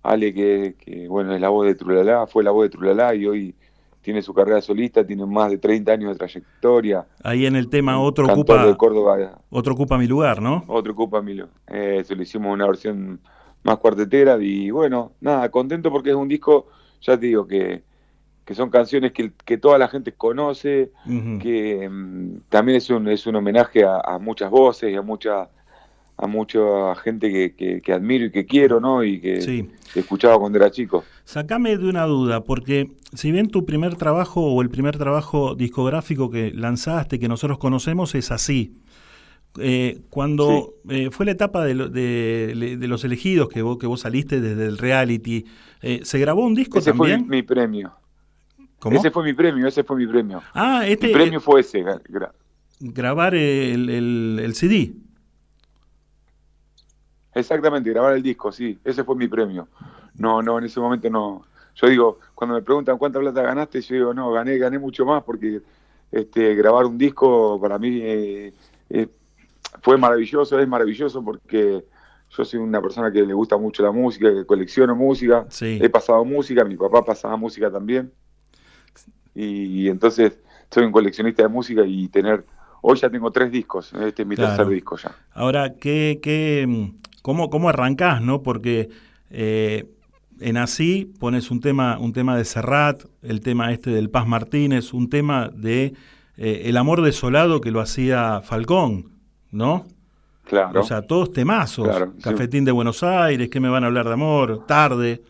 Ale, que, que, bueno, es la voz de Trulalá, fue la voz de Trulalá y hoy tiene su carrera solista, tiene más de 30 años de trayectoria. Ahí en el tema otro ocupa, de Córdoba, otro ocupa mi lugar, ¿no? otro ocupa Milo. Eh, se le hicimos una versión más cuartetera y bueno, nada, contento porque es un disco, ya te digo, que, que son canciones que, que toda la gente conoce, que mm, también es un, es un homenaje a, a muchas voces y a mucha a mucha gente que, que, que admiro y que quiero, ¿no? Y que, Sí. que escuchaba cuando era chico. Sacame de una duda, porque si bien tu primer trabajo o el primer trabajo discográfico que lanzaste, que nosotros conocemos, es así. eh, cuando eh, fue la etapa de, lo- de- de los elegidos, que vos, que vos saliste desde el reality, eh, ¿se grabó un disco Ese fue también? mi, mi premio. ¿Cómo? Ese fue mi premio, ese fue mi premio. Ah, este, mi premio fue ese. gra- gra- grabar el, el- el CD. Exactamente, grabar el disco, sí, ese fue mi premio. No, no, en ese momento no. Yo digo, cuando me preguntan cuánta plata ganaste, yo digo, no, gané, gané mucho más porque este, grabar un disco para mí eh, eh, fue maravilloso, es maravilloso porque yo soy una persona que le gusta mucho la música, que colecciono música, Sí. he pasado música, mi papá pasaba música también. Y, y entonces soy un coleccionista de música y tener, hoy ya tengo tres discos, este es mi Claro. tercer disco ya. Ahora, ¿qué, qué, cómo, ¿cómo arrancás, no? Porque eh, en así pones un tema, un tema de Serrat, el tema este del Paz Martínez, un tema de eh, El amor desolado que lo hacía Falcón, ¿no? Claro. O sea, todos temazos. Claro, sí. Cafetín de Buenos Aires, ¿qué me van a hablar de amor? Tarde.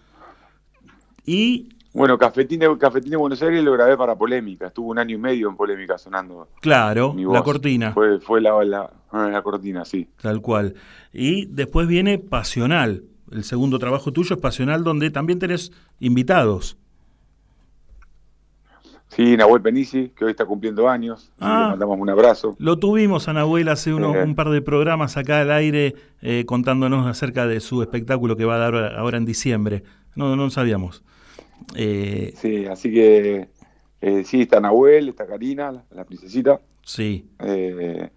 Y, Bueno, Cafetín de, Cafetín de Buenos Aires lo grabé para Polémica. Estuvo un año y medio en Polémica sonando claro, la cortina. Fue, fue la, la, ah, la cortina, sí. Tal cual. Y después viene Pasional. El segundo trabajo tuyo es Pasional, donde también tenés invitados. Sí, Nahuel Penici, que hoy está cumpliendo años. Ah. Le mandamos un abrazo. Lo tuvimos a Nahuel hace uno- Eh. un par de programas acá al aire eh, contándonos acerca de su espectáculo que va a dar ahora- ahora en diciembre. No, no sabíamos. Eh, Sí, así que eh, sí, está Nahuel, está Karina, la, la princesita. sí, eh,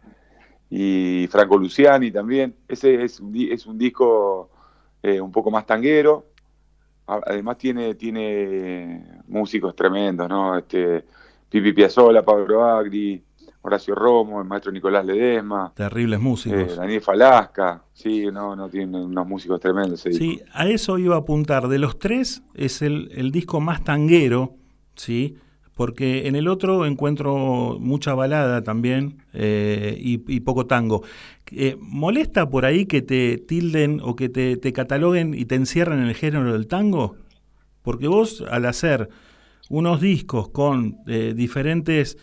y Franco Luciani también. Ese es un, es un disco eh, un poco más tanguero. Además tiene, tiene músicos tremendos, ¿no? Este, Pipi Piazzolla, Pablo Agri, Horacio Romo, el maestro Nicolás Ledesma, terribles músicos. eh, Daniel Falasca. Sí, no, no, tiene unos músicos tremendos. ese disco. Sí, a eso iba a apuntar. De los tres es el, el disco más tanguero, ¿sí? Porque en el otro encuentro mucha balada también eh, y, poco tango. Eh, ¿Molesta por ahí que te tilden o que te, cataloguen y te encierren en el género del tango? Porque vos al hacer unos discos con eh, diferentes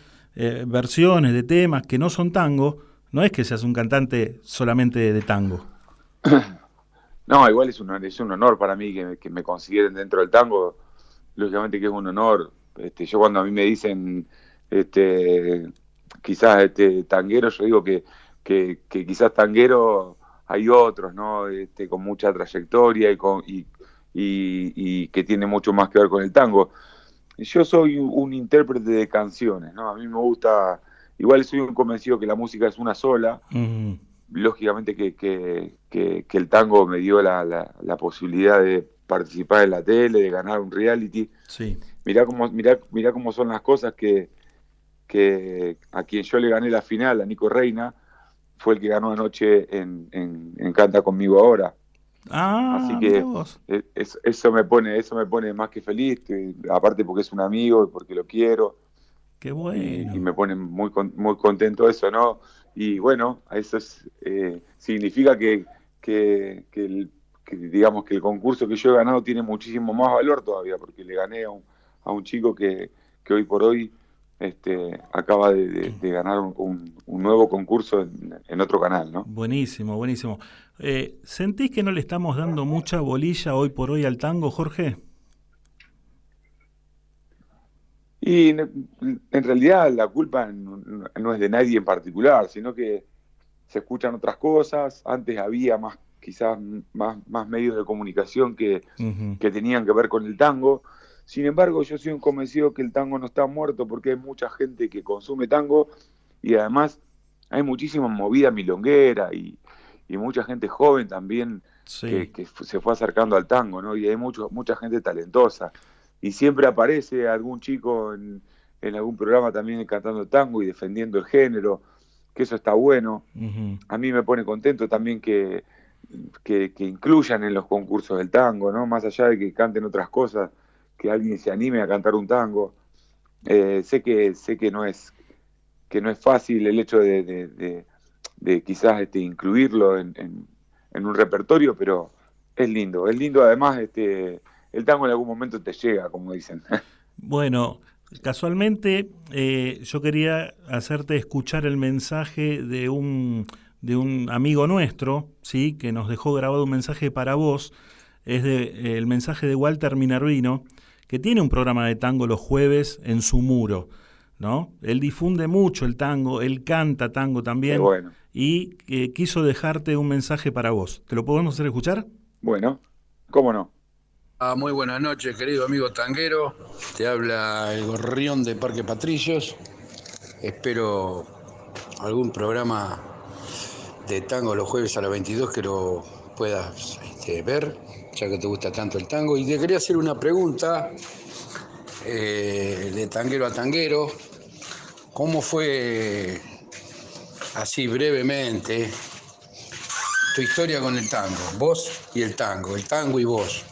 versiones de temas que no son tango, no es que seas un cantante solamente de tango. (clears throat) No, igual es un, es un honor para mí que, que me consideren dentro del tango. Lógicamente que es un honor Este, yo cuando a mí me dicen, este, quizás este tanguero, yo digo que, que, que quizás tanguero hay otros, ¿no? Este, con mucha trayectoria y, con, y, y, y que tiene mucho más que ver con el tango. Yo soy un intérprete de canciones, ¿no? A mí me gusta, igual soy un convencido que la música es una sola, lógicamente que, que, que- que el tango me dio la, la- la posibilidad de participar en la tele, de ganar un reality. Sí. Mirá cómo, mirá, mirá cómo son las cosas que, que a quien yo le gané la final, a Nico Reina, fue el que ganó anoche en, en, en Canta conmigo ahora. Ah, Así que vos. es- eso me pone, eso me pone más que feliz, que- aparte porque es un amigo y porque lo quiero Qué y, bueno. y me pone muy con- muy contento eso, ¿no? Y bueno, eso es, eh, significa que, que, que el- que digamos que el concurso que yo he ganado tiene muchísimo más valor todavía, porque le gané a un, a un chico que, que hoy por hoy este, acaba de, de- de ganar un, un- nuevo concurso en, en otro canal, ¿no? Buenísimo, buenísimo. Eh, ¿Sentís que no le estamos dando mucha bolilla hoy por hoy al tango, Jorge? Y en, en realidad la culpa no, no es de nadie en particular, sino que se escuchan otras cosas. Antes había más, quizás más, más medios de comunicación que, que tenían que ver con el tango. Sin embargo, yo soy un convencido que el tango no está muerto porque hay mucha gente que consume tango y además hay muchísima movida milonguera y, y mucha gente joven también Sí. que, se fue acercando al tango, ¿no? Y hay mucho, mucha gente talentosa. Y siempre aparece algún chico en, en algún programa también cantando tango y defendiendo el género, que eso está bueno. A mí me pone contento también que, que, que incluyan en los concursos del tango, ¿no? Más allá de que canten otras cosas, que alguien se anime a cantar un tango. Eh, sé que sé que no es que no es fácil el hecho de, quizás este, incluirlo en, un repertorio, pero es lindo, es lindo además este el tango en algún momento te llega, como dicen. (laughs) Bueno, casualmente eh, yo quería hacerte escuchar el mensaje de un, de un amigo nuestro, ¿sí? que nos dejó grabado un mensaje para vos. Es de, el mensaje de Walter Minervino, que tiene un programa de tango los jueves en su muro. ¿no? Él difunde mucho el tango, él canta tango también. Qué bueno. Y eh, quiso dejarte un mensaje para vos. ¿Te lo podemos hacer escuchar? Bueno, ¿cómo no? Ah, muy buenas noches, querido amigo tanguero. Te habla el gorrión de Parque Patricios. Espero algún programa de tango los jueves a las 22 que lo puedas este, ver, ya que te gusta tanto el tango. Y te quería hacer una pregunta eh, de tanguero a tanguero. ¿Cómo fue, así brevemente, tu historia con el tango? Vos y el tango, el tango y vos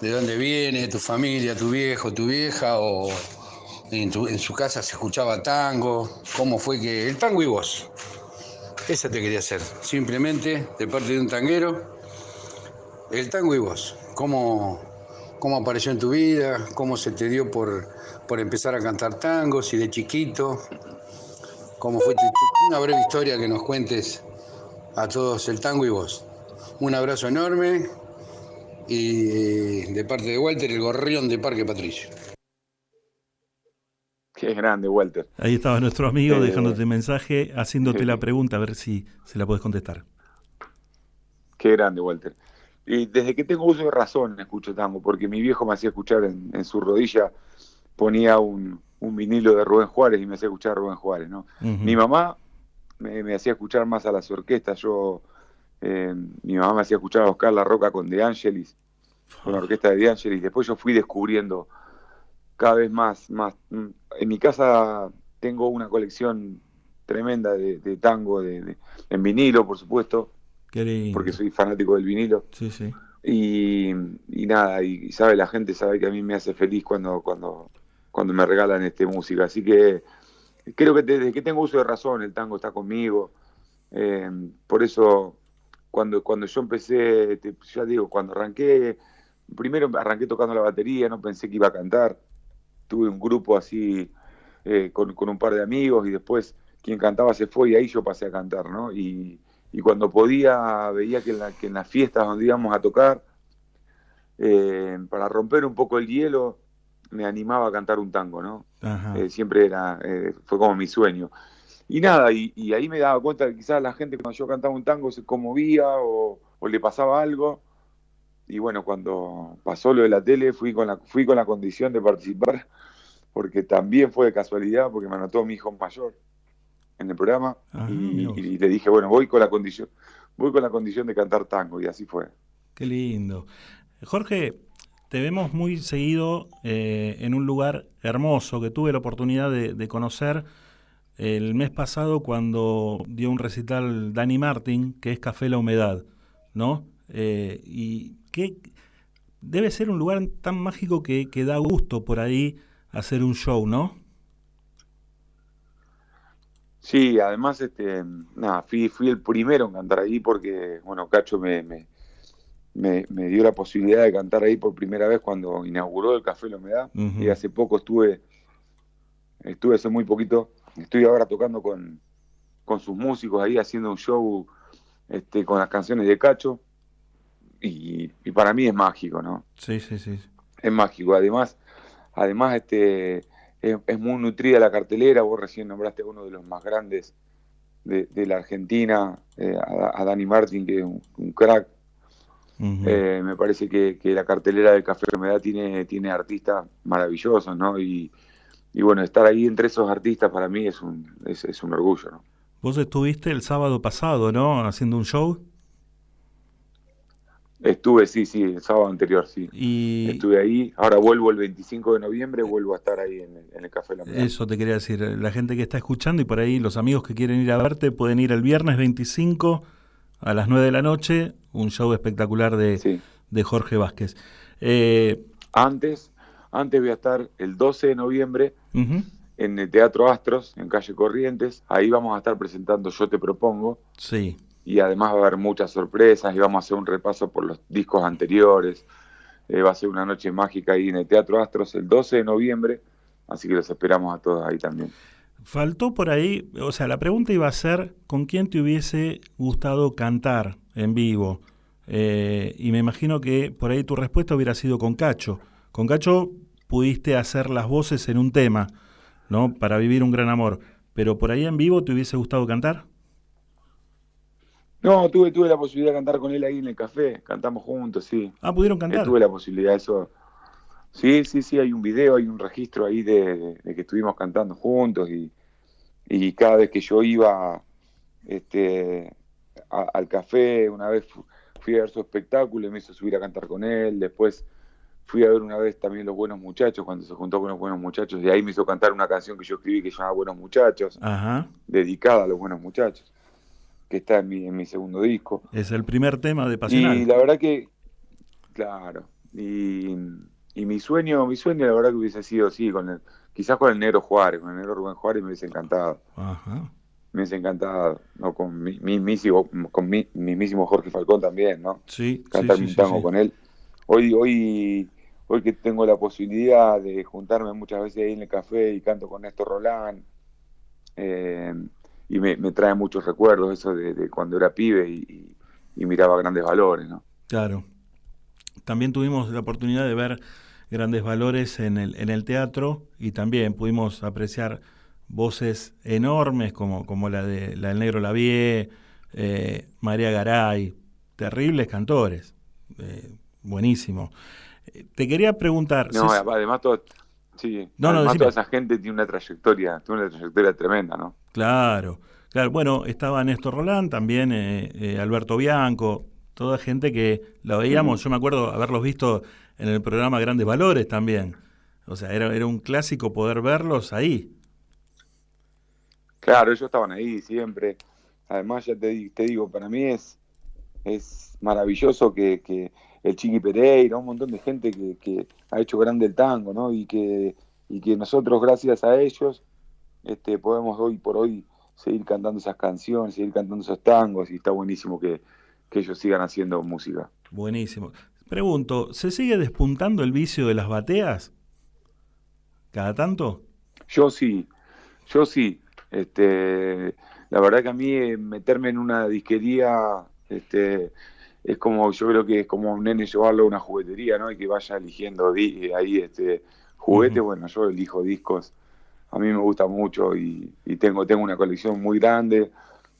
de dónde viene, tu familia, tu viejo, tu vieja, o en, en su casa se escuchaba tango, cómo fue que... El tango y vos. Esa te quería hacer, simplemente de parte de un tanguero. El tango y vos. ¿Cómo, cómo apareció en tu vida? ¿Cómo se te dio por, por empezar a cantar tango? Si de chiquito. ¿Cómo fue tu- una breve historia que nos cuentes a todos el tango y vos? Un abrazo enorme y eh, de parte de Walter, el gorrión de Parque Patricio. Qué grande, Walter. Ahí estaba nuestro amigo Eh, dejándote mensaje, haciéndote la pregunta, a ver si se la podés contestar. Qué grande, Walter. Y desde que tengo uso de razón escucho tango, porque mi viejo me hacía escuchar en, en su rodilla, ponía un, un vinilo de Rubén Juárez y me hacía escuchar a Rubén Juárez, ¿no? Mi mamá me, me hacía escuchar más a las orquestas, yo, eh, mi mamá me hacía escuchar a Oscar La Roca con De Angelis, con la orquesta de De Angelis, después yo fui descubriendo cada vez más, más. mm, En mi casa tengo una colección tremenda de, de tango, de, de- en vinilo, por supuesto, Qué lindo. porque soy fanático del vinilo. Sí, sí. Y, y nada, y, y sabe, la gente sabe que a mí me hace feliz cuando, cuando, cuando me regalan este música. Así que creo que desde que tengo uso de razón, el tango está conmigo. Eh, por eso, cuando, cuando yo empecé, te- ya digo, cuando arranqué, primero arranqué tocando la batería, no pensé que iba a cantar. Tuve un grupo así eh, con, con un par de amigos y después quien cantaba se fue y ahí yo pasé a cantar, ¿no? Y, y cuando podía, veía que en, la- que en las fiestas donde íbamos a tocar, eh, para romper un poco el hielo, me animaba a cantar un tango, ¿no? Eh, siempre era, eh, fue como mi sueño. Y nada, y, y ahí me daba cuenta que quizás la gente cuando yo cantaba un tango se conmovía o, o le pasaba algo. Y bueno, cuando pasó lo de la tele, fui con la, fui con la condición de participar, porque también fue de casualidad, porque me anotó mi hijo mayor en el programa. Ajá, y, y le dije, bueno, voy con la condición, voy con la condición de cantar tango, y así fue. Qué lindo. Jorge, te vemos muy seguido eh, en un lugar hermoso que tuve la oportunidad de, de conocer el mes pasado cuando dio un recital Dani Martin, que es Café La Humedad, ¿no? Eh, y que debe ser un lugar tan mágico que, que da gusto por ahí hacer un show, ¿no? Sí, además, este, nada, fui, fui el primero en cantar ahí porque, bueno, Cacho me, me, me, me dio la posibilidad de cantar ahí por primera vez cuando inauguró el Café La Humedad. Ujú. Y hace poco estuve, estuve hace muy poquito, estoy ahora tocando con, con sus músicos ahí, haciendo un show este, con las canciones de Cacho. Y, y para mí es mágico, ¿no? Sí, sí, sí. es mágico. Además, además este es, es muy nutrida la cartelera. Vos recién nombraste a uno de los más grandes de, de la Argentina, eh, a, a Dani Martin, que es un, un crack. Eh, me parece que, que la cartelera del Café Humedad tiene, tiene artistas maravillosos, ¿no? Y, y bueno, estar ahí entre esos artistas para mí es un, es, es un orgullo, ¿no? Vos estuviste el sábado pasado, ¿no? Haciendo un show. Estuve, sí, sí, el sábado anterior, sí. Y Estuve ahí. Ahora vuelvo el 25 de noviembre, vuelvo a estar ahí en el, en el Café La Humedad. Eso te quería decir, la gente que está escuchando y por ahí los amigos que quieren ir a verte pueden ir el viernes 25 a las 9 de la noche, un show espectacular de, de Jorge Vázquez. Eh, Antes, antes voy a estar el 12 de noviembre en el Teatro Astros, en calle Corrientes. Ahí vamos a estar presentando Yo Te Propongo. sí, Y además va a haber muchas sorpresas y vamos a hacer un repaso por los discos anteriores. Eh, va a ser una noche mágica ahí en el Teatro Astros el 12 de noviembre. Así que los esperamos a todos ahí también. faltó por ahí, o sea, la pregunta iba a ser, ¿con quién te hubiese gustado cantar en vivo? Eh, y me imagino que por ahí tu respuesta hubiera sido con Cacho. Con Cacho pudiste hacer las voces en un tema, ¿no? Para vivir un gran amor. Pero por ahí en vivo te hubiese gustado cantar? No, tuve, tuve la posibilidad de cantar con él ahí en el café. Cantamos juntos, sí. Ah, pudieron Eh, cantar. tuve la posibilidad de eso. Sí, sí, sí, hay un video, hay un registro ahí de, de- de que estuvimos cantando juntos y, y cada vez que yo iba este, a- al café, una vez fu- fui a ver su espectáculo y me hizo subir a cantar con él, después fui a ver una vez también Los Buenos Muchachos, cuando se juntó con Los Buenos Muchachos, y ahí me hizo cantar una canción que yo escribí que se llama Buenos Muchachos, Ajá. dedicada a los Buenos Muchachos, que está en mi, en mi segundo disco. Es el primer tema de Pasional. Y la verdad que, claro, y, y mi sueño, mi sueño la verdad que hubiese sido, sí, con el, quizás con el negro Juárez, con el negro Rubén Juárez me hubiese encantado, Ajá. me hubiese encantado, no con mi, mismísimo, con mi, mismísimo Jorge Falcón también, ¿no? Sí, Cantar sí, un sí, tango sí. con él. Hoy, hoy, hoy que tengo la posibilidad de juntarme muchas veces ahí en el café y canto con Néstor Rolán, eh, y me, me trae muchos recuerdos eso de, de cuando era pibe y, y- y miraba grandes valores, ¿no? Claro. También tuvimos la oportunidad de ver grandes valores en el, en el teatro y también pudimos apreciar voces enormes como, como la, de, la del Negro Lavie, eh, María Garay, terribles cantores. Eh, buenísimo. Eh, Te quería preguntar. No, además todo, sí, No, no, además toda esa gente tiene una trayectoria, tiene una trayectoria tremenda, ¿no? Claro, claro. Bueno, estaba Néstor Rolán, también eh, eh, Alberto Bianco, toda gente que la veíamos, yo me acuerdo haberlos visto en el programa Grandes Valores también. O sea, era, era un clásico poder verlos ahí. Claro, ellos estaban ahí siempre. Además, ya te, te digo, para mí es, es maravilloso que, que el Chiqui Pereira, un montón de gente que, que ha hecho grande el tango, ¿no? Y que, y que nosotros, gracias a ellos, este, podemos hoy por hoy seguir cantando esas canciones, seguir cantando esos tangos, y está buenísimo que, que ellos sigan haciendo música. Buenísimo. Pregunto, ¿se sigue despuntando el vicio de las bateas? ¿Cada tanto? Yo sí, yo sí. Este, la verdad que a mí eh, meterme en una disquería este, es como, yo creo que es como un nene llevarlo a una juguetería, ¿no? Y que vaya eligiendo di- ahí este juguete, bueno, yo elijo discos, a mí me gusta mucho y, y tengo, tengo una colección muy grande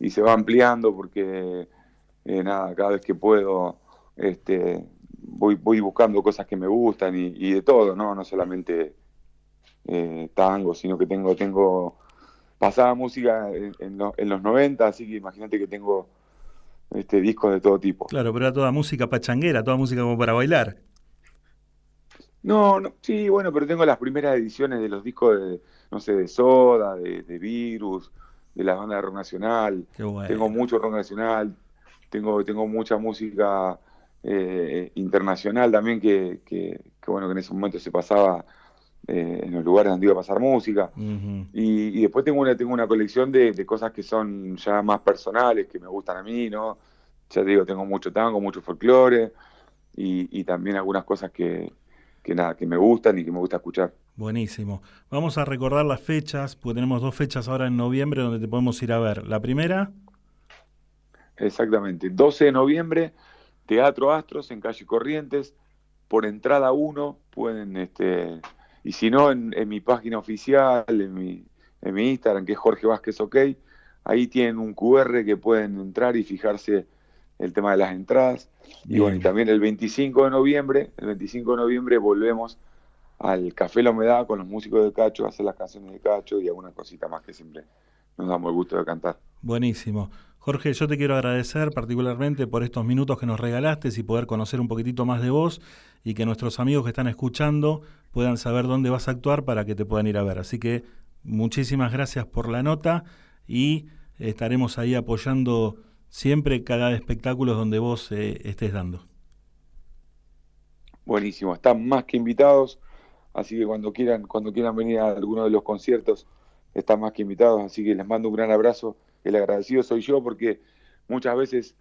y se va ampliando porque, eh, nada, cada vez que puedo, este, voy, voy buscando cosas que me gustan y, y de todo, ¿no? No solamente eh, tango, sino que tengo, tengo pasaba música en, en lo- en los 90, así que imagínate que tengo este, discos de todo tipo. Claro, pero era toda música pachanguera, toda música como para bailar. No, no, sí, bueno, pero tengo las primeras ediciones de los discos de, no sé, de Soda, de, de Virus, de la banda de rock nacional. Qué bueno. Tengo mucho rock nacional, tengo, tengo mucha música eh, internacional también que, que, que, bueno, que en ese momento se pasaba eh, en los lugares donde iba a pasar música. Y, y después tengo una, tengo una colección de, de cosas que son ya más personales, que me gustan a mí, ¿no? Ya te digo, tengo mucho tango, mucho folclore y, y también algunas cosas que, que nada, que me gustan y que me gusta escuchar. Buenísimo. Vamos a recordar las fechas, porque tenemos dos fechas ahora en noviembre donde te podemos ir a ver. La primera, Exactamente. 12 de noviembre, Teatro Astros en calle Corrientes. Por entrada 1 pueden, este, y si no, en, en mi página oficial, en mi, en mi Instagram, que es Jorge Vázquez OK, ahí tienen un QR que pueden entrar y fijarse el tema de las entradas. Y bueno, y también el 25 de noviembre, el 25 de noviembre volvemos al Café La Humedad con los músicos de Cacho, a hacer las canciones de Cacho y alguna cosita más que siempre nos damos el gusto de cantar. buenísimo. Jorge, yo te quiero agradecer particularmente por estos minutos que nos regalaste y poder conocer un poquitito más de vos y que nuestros amigos que están escuchando puedan saber dónde vas a actuar para que te puedan ir a ver. Así que muchísimas gracias por la nota y estaremos ahí apoyando siempre cada espectáculo donde vos eh, estés dando. Buenísimo, están más que invitados, así que cuando quieran, cuando quieran venir a alguno de los conciertos, están más que invitados, así que les mando un gran abrazo. El agradecido soy yo porque muchas veces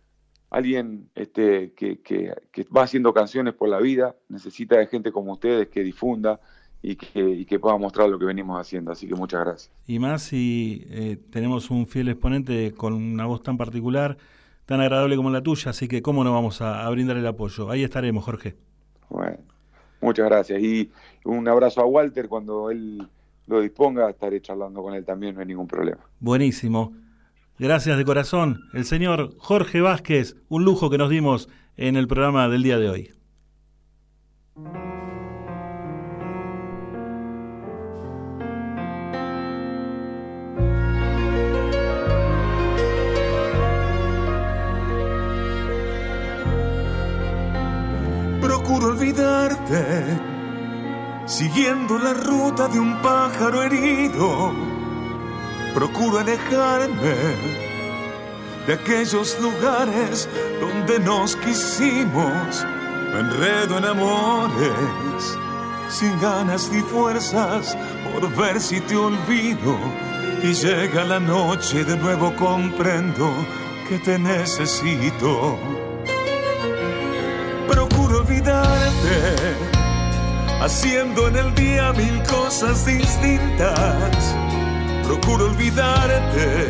alguien este, que, que, que va haciendo canciones por la vida necesita de gente como ustedes que difunda y que, y que pueda mostrar lo que venimos haciendo, así que muchas gracias. Y más si eh, tenemos un fiel exponente con una voz tan particular, tan agradable como la tuya, así que cómo no vamos a, a brindar el apoyo. Ahí estaremos, Jorge. Bueno, muchas gracias y un abrazo a Walter cuando él lo disponga, estaré charlando con él también, no hay ningún problema. Buenísimo. Gracias de corazón. El señor Jorge Vázquez, un lujo que nos dimos en el programa del día de hoy. Procuro olvidarte, siguiendo la ruta de un pájaro herido. Procuro alejarme de aquellos lugares donde nos quisimos. Me enredo en amores, sin ganas ni fuerzas por ver si te olvido. Y llega la noche, de nuevo comprendo que te necesito. Procuro olvidarte, haciendo en el día mil cosas distintas. Procuro olvidarte,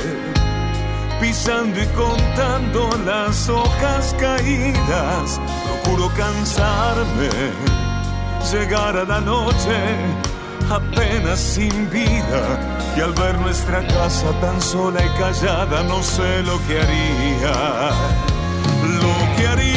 pisando y contando las hojas caídas. Procuro cansarme, llegar a la noche apenas sin vida. Y al ver nuestra casa tan sola y callada, no sé lo que haría. Lo que haría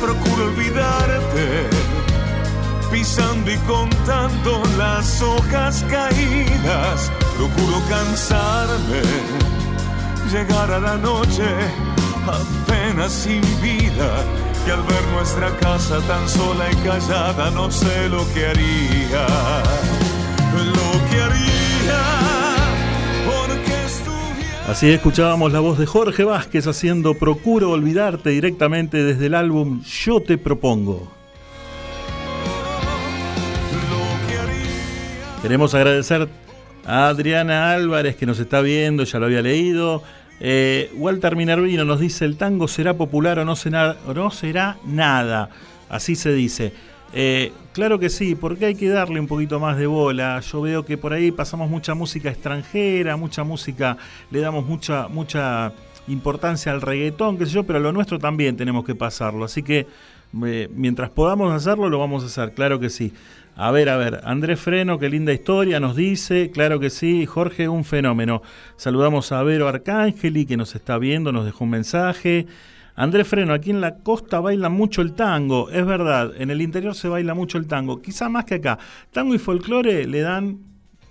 Procuro olvidarte, pisando y contando las hojas caídas. Procuro cansarme llegar a la noche apenas sin vida que al ver nuestra casa tan sola y callada no sé lo que haría, lo que haría Así escuchábamos la voz de Jorge Vázquez haciendo Procuro olvidarte directamente desde el álbum Yo te propongo. Queremos agradecer a Adriana Álvarez que nos está viendo, ya lo había leído. Eh, Walter Minervino nos dice, el tango será popular o no será, o no será nada. Así se dice. Eh, claro que sí, porque hay que darle un poquito más de bola. Yo veo que por ahí pasamos mucha música extranjera, mucha música, le damos mucha, mucha importancia al reggaetón, qué sé yo, pero lo nuestro también tenemos que pasarlo. Así que eh, mientras podamos hacerlo, lo vamos a hacer, claro que sí. A ver, a ver, Andrés Freno, qué linda historia, nos dice, claro que sí, Jorge, un fenómeno. Saludamos a Vero Arcángeli, que nos está viendo, nos dejó un mensaje. Andrés Freno, aquí en la costa baila mucho el tango, es verdad, en el interior se baila mucho el tango, quizá más que acá. Tango y folclore le dan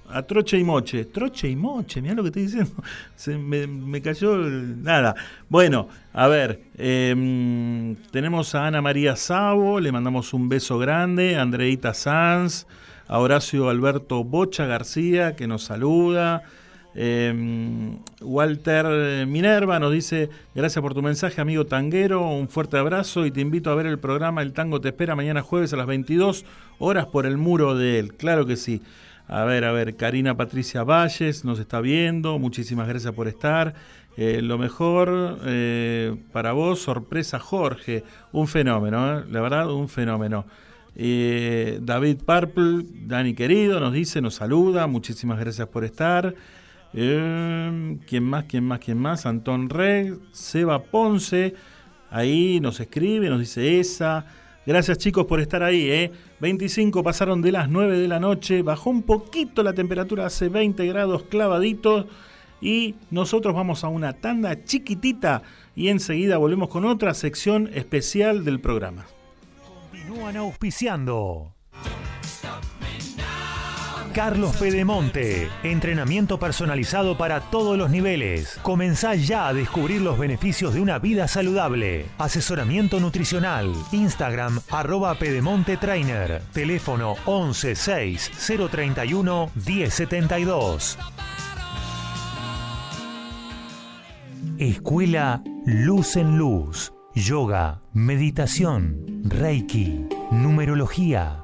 a troche y moche. Troche y moche, mira lo que estoy diciendo. (laughs) Se me, cayó nada. Bueno, a ver, em, tenemos a Ana María Sabo, le mandamos un beso grande, a Andreita Sanz, a Horacio Alberto Bocha García, que nos saluda. Em, Walter Minerva nos dice, gracias por tu mensaje, amigo tanguero, un fuerte abrazo y te invito a ver el programa El Tango Te Espera mañana jueves a las 22 horas por el muro de él. Claro que sí. A ver, a ver, Karina Patricia Valles nos está viendo, muchísimas gracias por estar. Eh, lo mejor eh, para vos, sorpresa Jorge, un fenómeno, ¿eh? la verdad, un fenómeno. David Purple, Dani querido, nos dice, nos saluda, muchísimas gracias por estar. Eh, ¿Quién más? ¿Quién más? ¿Quién más? Antón Reg, Seba Ponce, ahí nos escribe, nos dice esa. Gracias chicos por estar ahí, ¿eh? 25 pasaron de las 9 de la noche, bajó un poquito la temperatura, hace 20 grados clavaditos y nosotros vamos a una tanda chiquitita y enseguida volvemos con otra sección especial del programa. Continúan auspiciando. Carlos Pedemonte, entrenamiento personalizado para todos los niveles. Comenzá ya a descubrir los beneficios de una vida saludable. Asesoramiento nutricional. Instagram arroba Pedemonte Trainer. Teléfono 11 6 031 1072. Escuela Luz en Luz. Yoga, meditación, Reiki, numerología,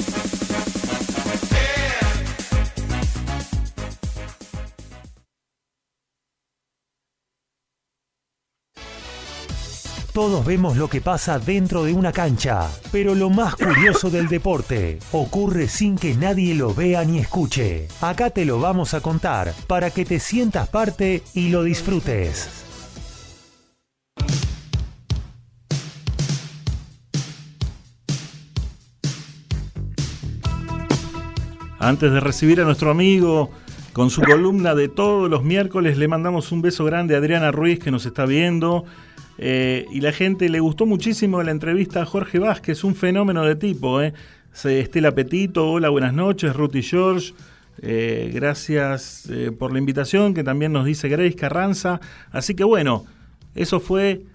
Todos vemos lo que pasa dentro de una cancha, pero lo más curioso del deporte ocurre sin que nadie lo vea ni escuche. Acá te lo vamos a contar para que te sientas parte y lo disfrutes. Antes de recibir a nuestro amigo con su columna de todos los miércoles, le mandamos un beso grande a Adriana Ruiz que nos está viendo. Eh, y la gente le gustó muchísimo la entrevista a Jorge Vázquez, un fenómeno de tipo. Eh. Estela Petito, hola, buenas noches, Ruth y George. eh, gracias eh, por la invitación, que también nos dice Grace Carranza. Así que bueno, eso fue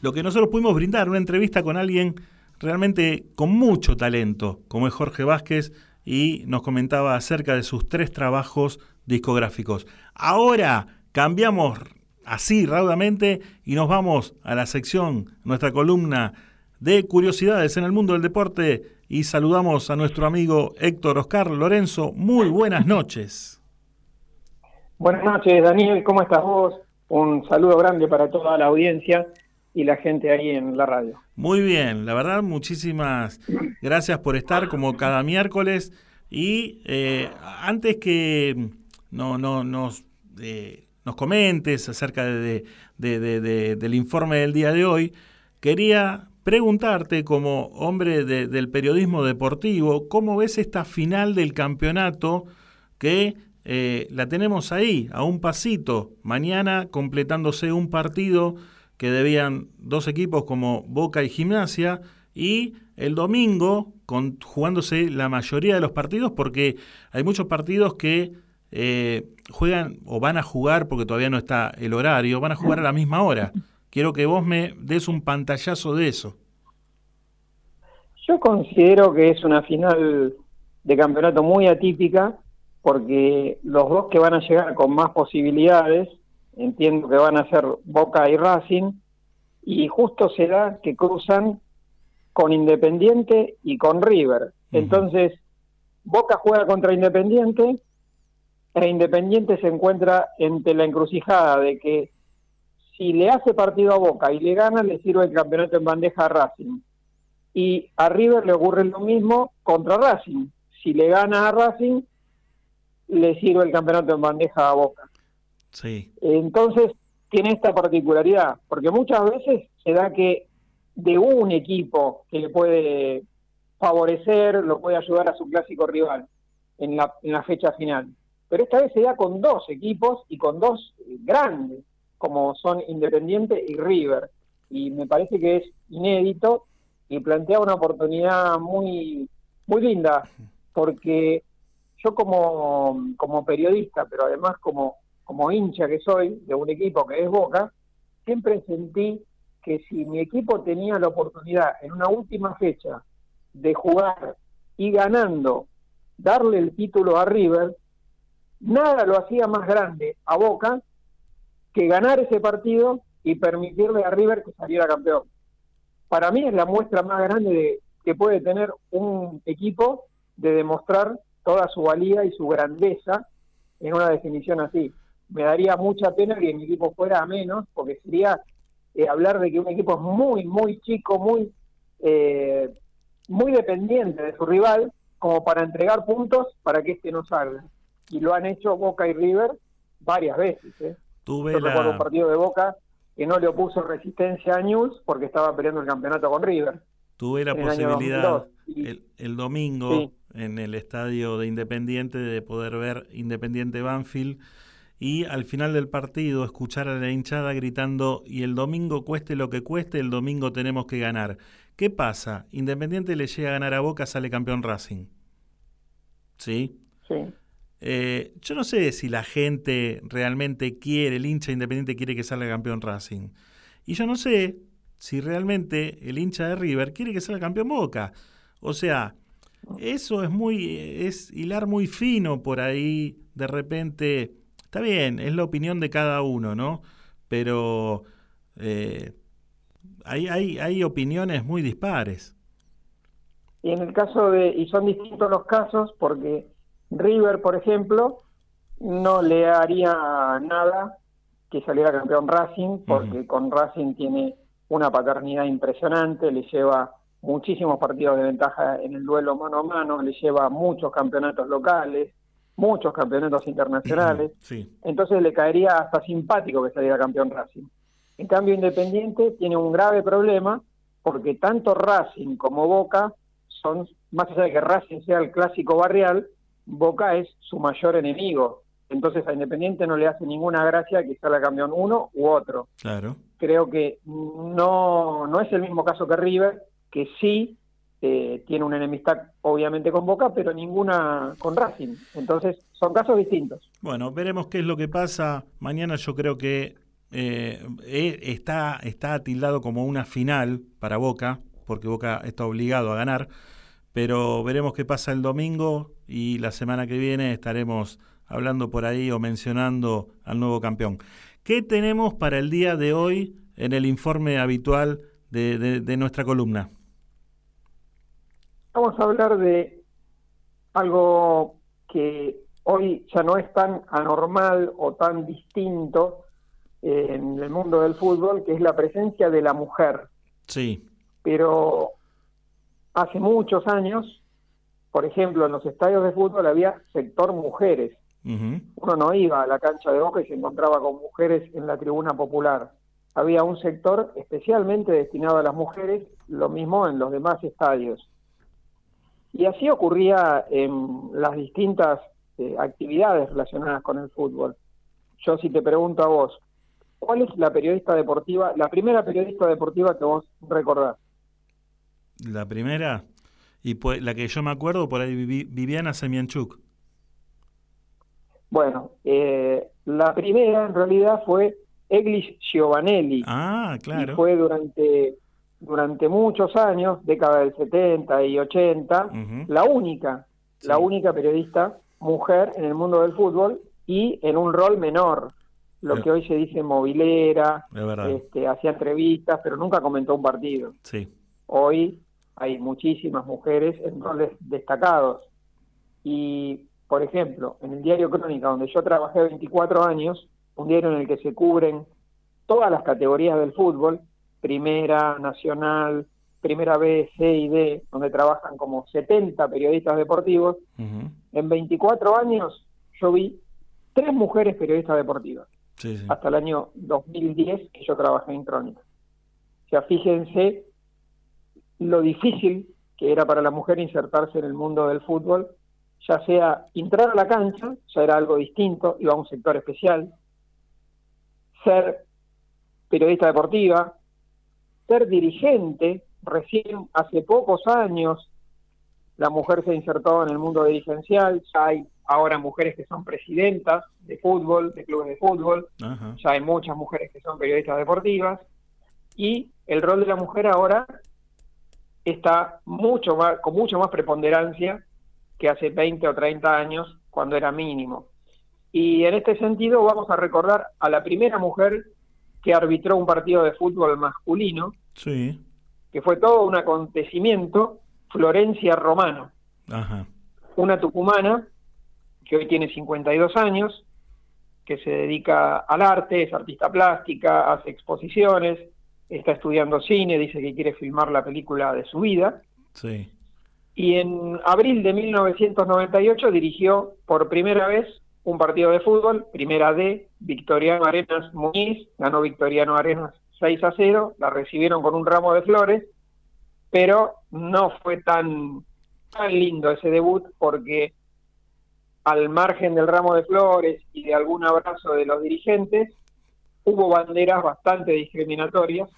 lo que nosotros pudimos brindar, una entrevista con alguien realmente con mucho talento, como es Jorge Vázquez, y nos comentaba acerca de sus tres trabajos discográficos. Ahora cambiamos así raudamente y nos vamos a la sección, nuestra columna de curiosidades en el mundo del deporte y saludamos a nuestro amigo Héctor Oscar Lorenzo. Muy buenas noches. Buenas noches, Daniel, ¿cómo estás vos? Un saludo grande para toda la audiencia y la gente ahí en la radio. Muy bien, la verdad, muchísimas gracias por estar como cada miércoles. Y eh, antes que no, no, nos, eh, nos comentes acerca de, de- de- de- del informe del día de hoy, quería preguntarte como hombre de- del periodismo deportivo, ¿cómo ves esta final del campeonato que eh, la tenemos ahí, a un pasito, mañana completándose un partido que debían dos equipos como Boca y Gimnasia, y el domingo con, jugándose la mayoría de los partidos, porque hay muchos partidos que eh, juegan o van a jugar, porque todavía no está el horario, van a jugar a la misma hora. (laughs) Quiero que vos me des un pantallazo de eso. Yo considero que es una final de campeonato muy atípica porque los dos que van a llegar con más posibilidades, entiendo que van a ser Boca y Racing, y justo se da que cruzan con Independiente y con River. Entonces, Boca juega contra Independiente e Independiente se encuentra entre la encrucijada de que si le hace partido a Boca y le gana, le sirve el campeonato en bandeja a Racing. Y a River le ocurre lo mismo contra Racing. Si le gana a Racing, le sirve el campeonato en bandeja a Boca. Sí. Entonces, tiene esta particularidad, porque muchas veces se da que de un equipo que le puede favorecer, lo puede ayudar a su clásico rival en la, en la fecha final. Pero esta vez se da con dos equipos y con dos grandes, como son Independiente y River. Y me parece que es inédito y plantea una oportunidad muy, muy linda, porque yo como, como periodista, pero además como, como hincha que soy de un equipo que es Boca, siempre sentí que si mi equipo tenía la oportunidad en una última fecha de jugar y ganando, darle el título a River, nada lo hacía más grande a Boca que ganar ese partido y permitirle a River que saliera campeón. Para mí es la muestra más grande de, que puede tener un equipo de demostrar toda su valía y su grandeza en una definición así. Me daría mucha pena que mi equipo fuera a menos, porque sería eh, hablar de que un equipo es muy, muy chico, muy, eh, muy dependiente de su rival, como para entregar puntos para que este no salga. Y lo han hecho Boca y River varias veces. ¿eh? Tuve Yo recuerdo un la, partido de Boca que no le opuso resistencia a News porque estaba peleando el campeonato con River. tuve la el posibilidad 2002. Y- el, el domingo Sí. en el estadio de Independiente de poder ver Independiente Banfield y al final del partido escuchar a la hinchada gritando y el domingo cueste lo que cueste, el domingo tenemos que ganar. ¿Qué pasa? Independiente le llega a ganar a Boca, sale campeón Racing. ¿Sí? Sí. Eh, yo no sé si la gente realmente quiere, el hincha independiente quiere que salga campeón Racing. Y yo no sé si realmente el hincha de River quiere que salga campeón Boca. O sea, eso es muy, es hilar muy fino por ahí, de repente, está bien, es la opinión de cada uno, ¿no? Pero eh, hay, hay, hay opiniones muy dispares. Y en el caso de, y son distintos los casos porque River, por ejemplo, no le haría nada que saliera campeón Racing, porque con Racing tiene una paternidad impresionante, le lleva muchísimos partidos de ventaja en el duelo mano a mano, le lleva muchos campeonatos locales, muchos campeonatos internacionales, Sí. entonces le caería hasta simpático que saliera campeón Racing. En cambio, Independiente tiene un grave problema porque tanto Racing como Boca son, más allá de que Racing sea el clásico barrial, Boca es su mayor enemigo. Entonces a Independiente no le hace ninguna gracia que salga campeón uno u otro. Claro. Creo que no, no es el mismo caso que River, que sí eh, tiene una enemistad obviamente con Boca, pero ninguna con Racing. Entonces son casos distintos. Bueno, veremos qué es lo que pasa. Mañana yo creo que eh, eh, está, está tildado como una final para Boca, porque Boca está obligado a ganar, pero veremos qué pasa el domingo y la semana que viene estaremos hablando por ahí o mencionando al nuevo campeón. ¿Qué tenemos para el día de hoy en el informe habitual de, de- de nuestra columna? Vamos a hablar de algo que hoy ya no es tan anormal o tan distinto eh, en el mundo del fútbol, que es la presencia de la mujer. Sí. Pero hace muchos años, por ejemplo, en los estadios de fútbol había sector mujeres. Uno no iba a la cancha de Boca y se encontraba con mujeres en la tribuna popular. Había un sector especialmente destinado a las mujeres, lo mismo en los demás estadios. Y así ocurría en las distintas eh, actividades relacionadas con el fútbol. Yo si te pregunto a vos, ¿cuál es la periodista deportiva, la primera periodista deportiva que vos recordás? La primera, y pues, la que yo me acuerdo, por ahí Vivi- Viviana Semianchuk. Bueno, eh, la primera en realidad fue Eglis Giovanelli. Ah, claro. Y fue durante, durante muchos años, década del 70 y 80, Ujú. la única, la única periodista mujer en el mundo del fútbol y en un rol menor, lo que hoy se dice movilera, Es este, hacía entrevistas, pero nunca comentó un partido. Sí. Hoy hay muchísimas mujeres en roles destacados. Y, por ejemplo, en el diario Crónica, donde yo trabajé 24 años, un diario en el que se cubren todas las categorías del fútbol, primera, nacional, primera B, C y D, donde trabajan como 70 periodistas deportivos, en 24 años yo vi tres mujeres periodistas deportivas Sí, sí. hasta el año 2010 que yo trabajé en Crónica. O sea, fíjense lo difícil que era para la mujer insertarse en el mundo del fútbol, ya sea entrar a la cancha, ya era algo distinto, iba a un sector especial, ser periodista deportiva, ser dirigente, recién hace pocos años la mujer se insertó en el mundo dirigencial, ya hay ahora mujeres que son presidentas de fútbol, de clubes de fútbol, Ajá. ya hay muchas mujeres que son periodistas deportivas y el rol de la mujer ahora está mucho más con mucho más preponderancia que hace 20 o 30 años cuando era mínimo. Y en este sentido vamos a recordar a la primera mujer que arbitró un partido de fútbol masculino, Sí. que fue todo un acontecimiento, Florencia Romano Ajá. una tucumana que hoy tiene 52 años, que se dedica al arte, es artista plástica, hace exposiciones, está estudiando cine, dice que quiere filmar la película de su vida, Sí. y en abril de 1998 dirigió por primera vez un partido de fútbol, primera D, Victoriano Arenas Muñiz, ganó Victoriano Arenas 6 a 0, la recibieron con un ramo de flores, pero no fue tan, tan lindo ese debut porque al margen del ramo de flores y de algún abrazo de los dirigentes, hubo banderas bastante discriminatorias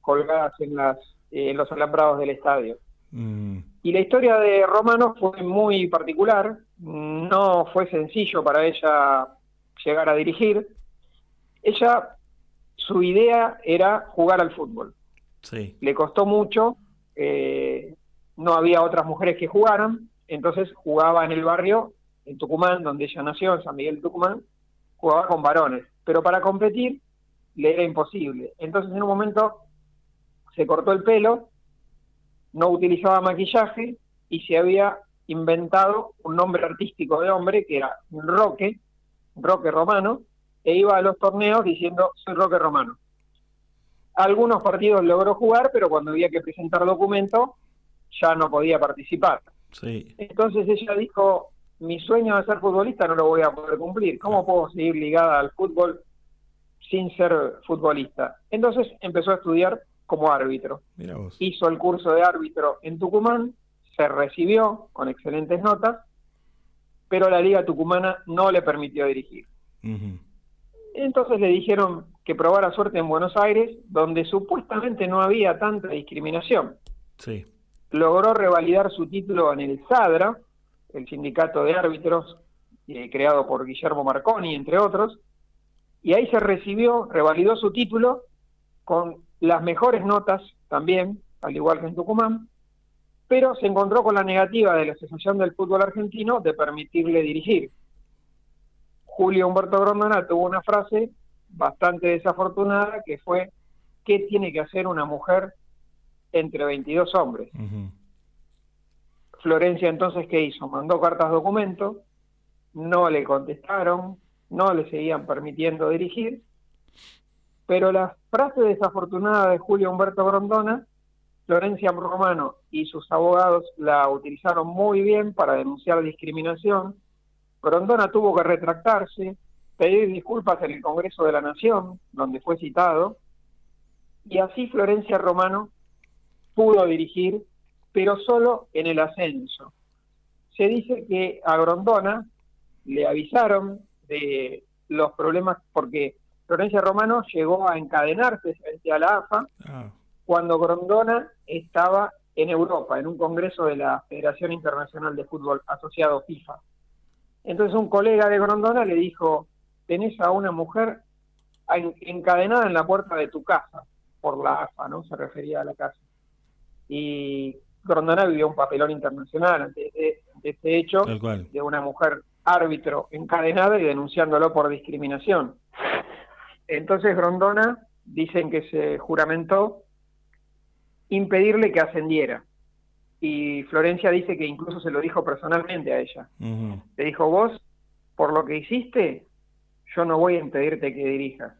colgadas en, las, eh, en los alambrados del estadio. Mm. Y la historia de Romano fue muy particular, no fue sencillo para ella llegar a dirigir. Ella, su idea era jugar al fútbol. Sí. Le costó mucho, eh, no había otras mujeres que jugaran, entonces jugaba en el barrio, en Tucumán, donde ella nació, en San Miguel de Tucumán, jugaba con varones, pero para competir le era imposible. Entonces en un momento se cortó el pelo, no utilizaba maquillaje y se había inventado un nombre artístico de hombre que era Roque, Roque Romano, e iba a los torneos diciendo soy Roque Romano. Algunos partidos logró jugar, pero cuando había que presentar documento ya no podía participar. Sí. Entonces ella dijo, mi sueño de ser futbolista no lo voy a poder cumplir. ¿Cómo puedo seguir ligada al fútbol sin ser futbolista? Entonces empezó a estudiar como árbitro. Mira vos. Hizo el curso de árbitro en Tucumán, se recibió con excelentes notas, pero la Liga Tucumana no le permitió dirigir. Entonces le dijeron que probara suerte en Buenos Aires, donde supuestamente no había tanta discriminación. Sí. Logró revalidar su título en el SADRA, el sindicato de árbitros eh, creado por Guillermo Marconi, entre otros, y ahí se recibió, revalidó su título con las mejores notas también, al igual que en Tucumán, pero se encontró con la negativa de la Asociación del Fútbol Argentino de permitirle dirigir. Julio Humberto Grondona tuvo una frase bastante desafortunada que fue ¿qué tiene que hacer una mujer entre 22 hombres? Florencia entonces, ¿qué hizo? Mandó cartas documento, no le contestaron, no le seguían permitiendo dirigir, pero la frase desafortunada de Julio Humberto Grondona, Florencia Romano y sus abogados la utilizaron muy bien para denunciar discriminación. Grondona tuvo que retractarse, pedir disculpas en el Congreso de la Nación, donde fue citado, y así Florencia Romano pudo dirigir, pero solo en el ascenso. Se dice que a Grondona le avisaron de los problemas porque Florencia Romano llegó a encadenarse frente a la AFA cuando Grondona estaba en Europa, en un congreso de la Federación Internacional de Fútbol asociado FIFA. Entonces un colega de Grondona le dijo, tenés a una mujer en- encadenada en la puerta de tu casa, por la AFA, ¿no? Se refería a la casa. Y Grondona vivió un papelón internacional ante, ante este hecho de una mujer árbitro encadenada y denunciándolo por discriminación. Entonces Grondona dicen que se juramentó impedirle que ascendiera. Y Florencia dice que incluso se lo dijo personalmente a ella. Le dijo, vos, por lo que hiciste, yo no voy a impedirte que dirijas,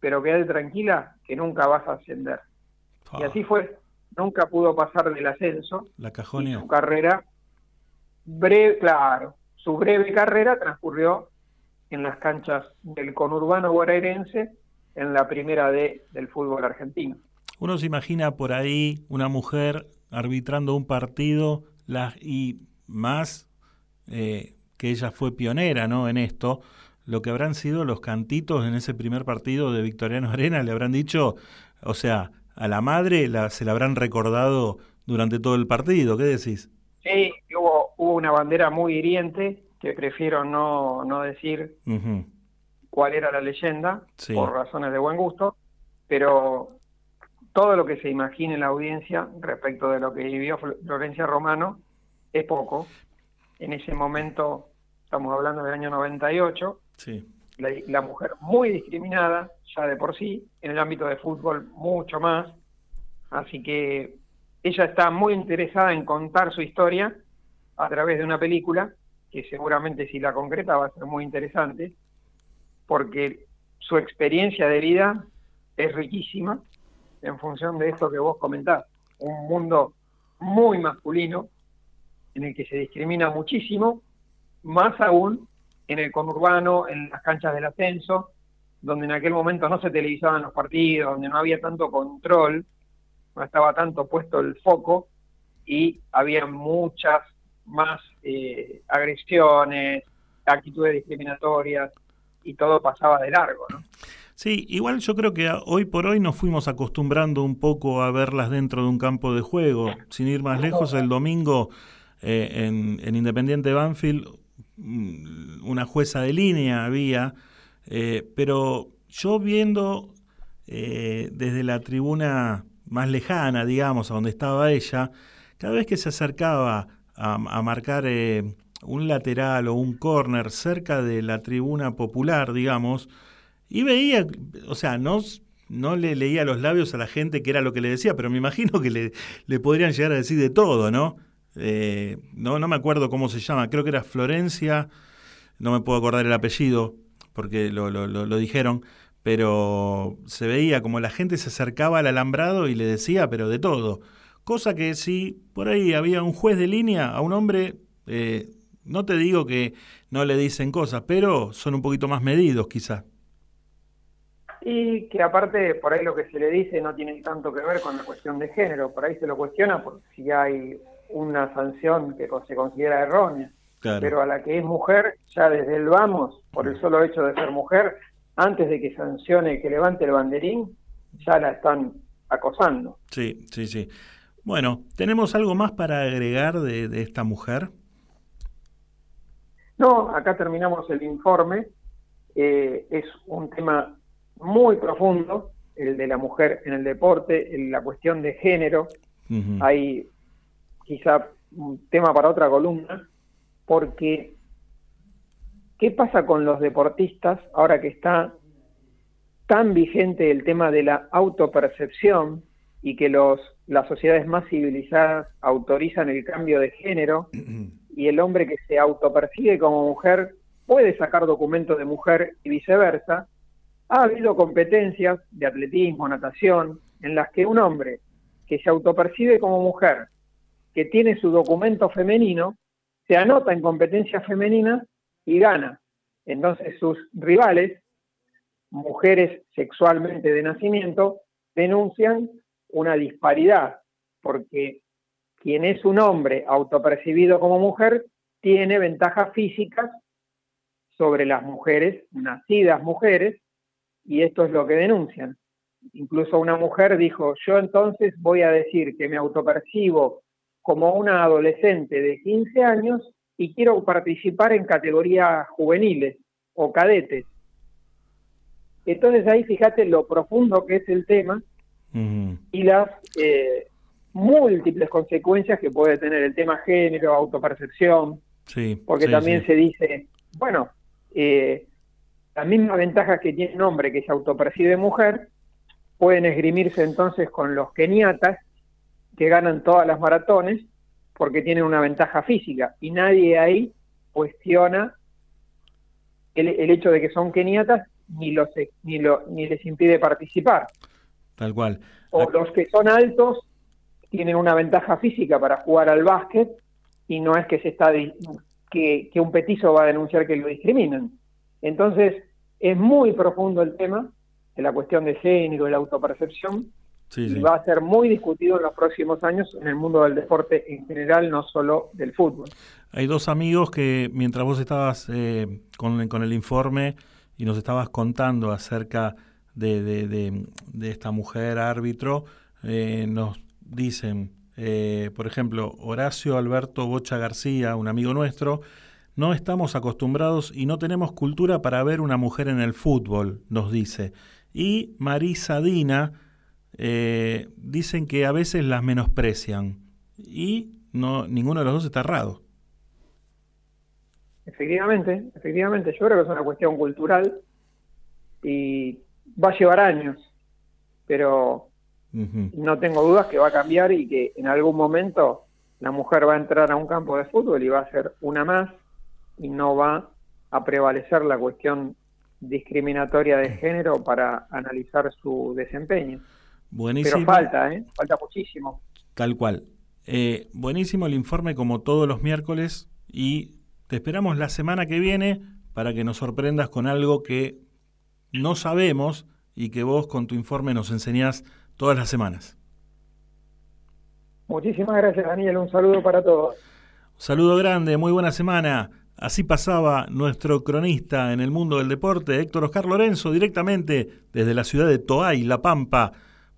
pero quédate tranquila que nunca vas a ascender. Y así fue, nunca pudo pasar del ascenso, La cajonia. su carrera breve, claro, su breve carrera transcurrió en las canchas del conurbano bonaerense en la primera D del fútbol argentino. Uno se imagina por ahí una mujer arbitrando un partido las, y más eh, que ella fue pionera ¿no? en esto, lo que habrán sido los cantitos en ese primer partido de Victoriano Arena, le habrán dicho, o sea, a la madre la, se la habrán recordado durante todo el partido, ¿qué decís? Sí, hubo, hubo una bandera muy hiriente que prefiero no, no decir cuál era la leyenda, Sí. por razones de buen gusto, pero todo lo que se imagine la audiencia respecto de lo que vivió Fl- Florencia Romano es poco. En ese momento, estamos hablando del año 98, Sí. la, la mujer muy discriminada ya de por sí, en el ámbito de fútbol mucho más, así que ella está muy interesada en contar su historia a través de una película, que seguramente si la concreta va a ser muy interesante, porque su experiencia de vida es riquísima en función de esto que vos comentás, un mundo muy masculino en el que se discrimina muchísimo, más aún en el conurbano, en las canchas del ascenso, donde en aquel momento no se televisaban los partidos, donde no había tanto control, no estaba tanto puesto el foco y había muchas más eh, agresiones, actitudes discriminatorias y todo pasaba de largo, ¿no? Sí, igual yo creo que hoy por hoy nos fuimos acostumbrando un poco a verlas dentro de un campo de juego. Sin ir más lejos, el domingo eh, en, en Independiente Banfield mm, una jueza de línea había, eh, pero yo viendo eh, desde la tribuna más lejana, digamos, a donde estaba ella, cada vez que se acercaba a, marcar eh, un lateral o un córner cerca de la tribuna popular, digamos, y veía, o sea, no, no le leía los labios a la gente que era lo que le decía, pero me imagino que le, le podrían llegar a decir de todo, ¿no? No, no me acuerdo cómo se llama, creo que era Florencia, no me puedo acordar el apellido, porque lo, lo, lo, dijeron, pero se veía como la gente se acercaba al alambrado y le decía, pero de todo. Cosa que si por ahí había un juez de línea a un hombre, eh, no te digo que no le dicen cosas, pero son un poquito más medidos quizás. Y que aparte, por ahí lo que se le dice no tiene tanto que ver con la cuestión de género, por ahí se lo cuestiona si hay una sanción que se considera errónea. Claro. Pero a la que es mujer, ya desde el vamos, por el solo hecho de ser mujer, antes de que sancione, que levante el banderín, ya la están acosando. Sí, sí, sí. Bueno, ¿tenemos algo más para agregar de, de esta mujer? No, acá terminamos el informe. Eh, es un tema muy profundo, el de la mujer en el deporte, en la cuestión de género. Hay quizá un tema para otra columna, porque ¿qué pasa con los deportistas ahora que está tan vigente el tema de la autopercepción y que los, las sociedades más civilizadas autorizan el cambio de género (clears throat) y el hombre que se autopercibe como mujer puede sacar documentos de mujer y viceversa? Ha habido competencias de atletismo, natación, en las que un hombre que se autopercibe como mujer, que tiene su documento femenino, se anota en competencias femeninas y gana. Entonces sus rivales, mujeres sexualmente de nacimiento, denuncian una disparidad, porque quien es un hombre autopercibido como mujer tiene ventajas físicas sobre las mujeres, nacidas mujeres, y esto es lo que denuncian. Incluso una mujer dijo, yo entonces voy a decir que me autopercibo como una adolescente de 15 años y quiero participar en categorías juveniles o cadetes. Entonces ahí fíjate lo profundo que es el tema y las eh, múltiples consecuencias que puede tener el tema género, autopercepción, Sí. porque sí, también sí. se dice, bueno, eh, las mismas ventajas que tiene un hombre que se autopercibe mujer pueden esgrimirse entonces con los keniatas que ganan todas las maratones porque tienen una ventaja física y nadie ahí cuestiona el, el hecho de que son keniatas ni los ni lo, ni les impide participar Tal cual. o los que son altos tienen una ventaja física para jugar al básquet y no es que se está que, que un petizo va a denunciar que lo discriminan. Entonces, es muy profundo el tema de la cuestión de género, de la autopercepción, Sí, y sí. va a ser muy discutido en los próximos años en el mundo del deporte en general, no solo del fútbol. Hay dos amigos que mientras vos estabas eh, con, con el informe y nos estabas contando acerca de, de- de- de esta mujer árbitro, eh, nos dicen, eh, por ejemplo, Horacio Alberto Bocha García, un amigo nuestro, no estamos acostumbrados y no tenemos cultura para ver una mujer en el fútbol, nos dice. Y Marisa Dina eh, dicen que a veces las menosprecian y no ninguno de los dos está errado. Efectivamente, efectivamente, yo creo que es una cuestión cultural y va a llevar años, pero no tengo dudas que va a cambiar y que en algún momento la mujer va a entrar a un campo de fútbol y va a ser una más y no va a prevalecer la cuestión discriminatoria de género para analizar su desempeño. Buenísimo. Pero falta, ¿eh? Falta muchísimo. Tal cual. Eh, buenísimo el informe como todos los miércoles y te esperamos la semana que viene para que nos sorprendas con algo que no sabemos y que vos con tu informe nos enseñás todas las semanas. Muchísimas gracias, Daniel. Un saludo para todos. Un saludo grande, muy buena semana. Así pasaba nuestro cronista en el mundo del deporte, Héctor Oscar Lorenzo, directamente desde la ciudad de Toay, La Pampa,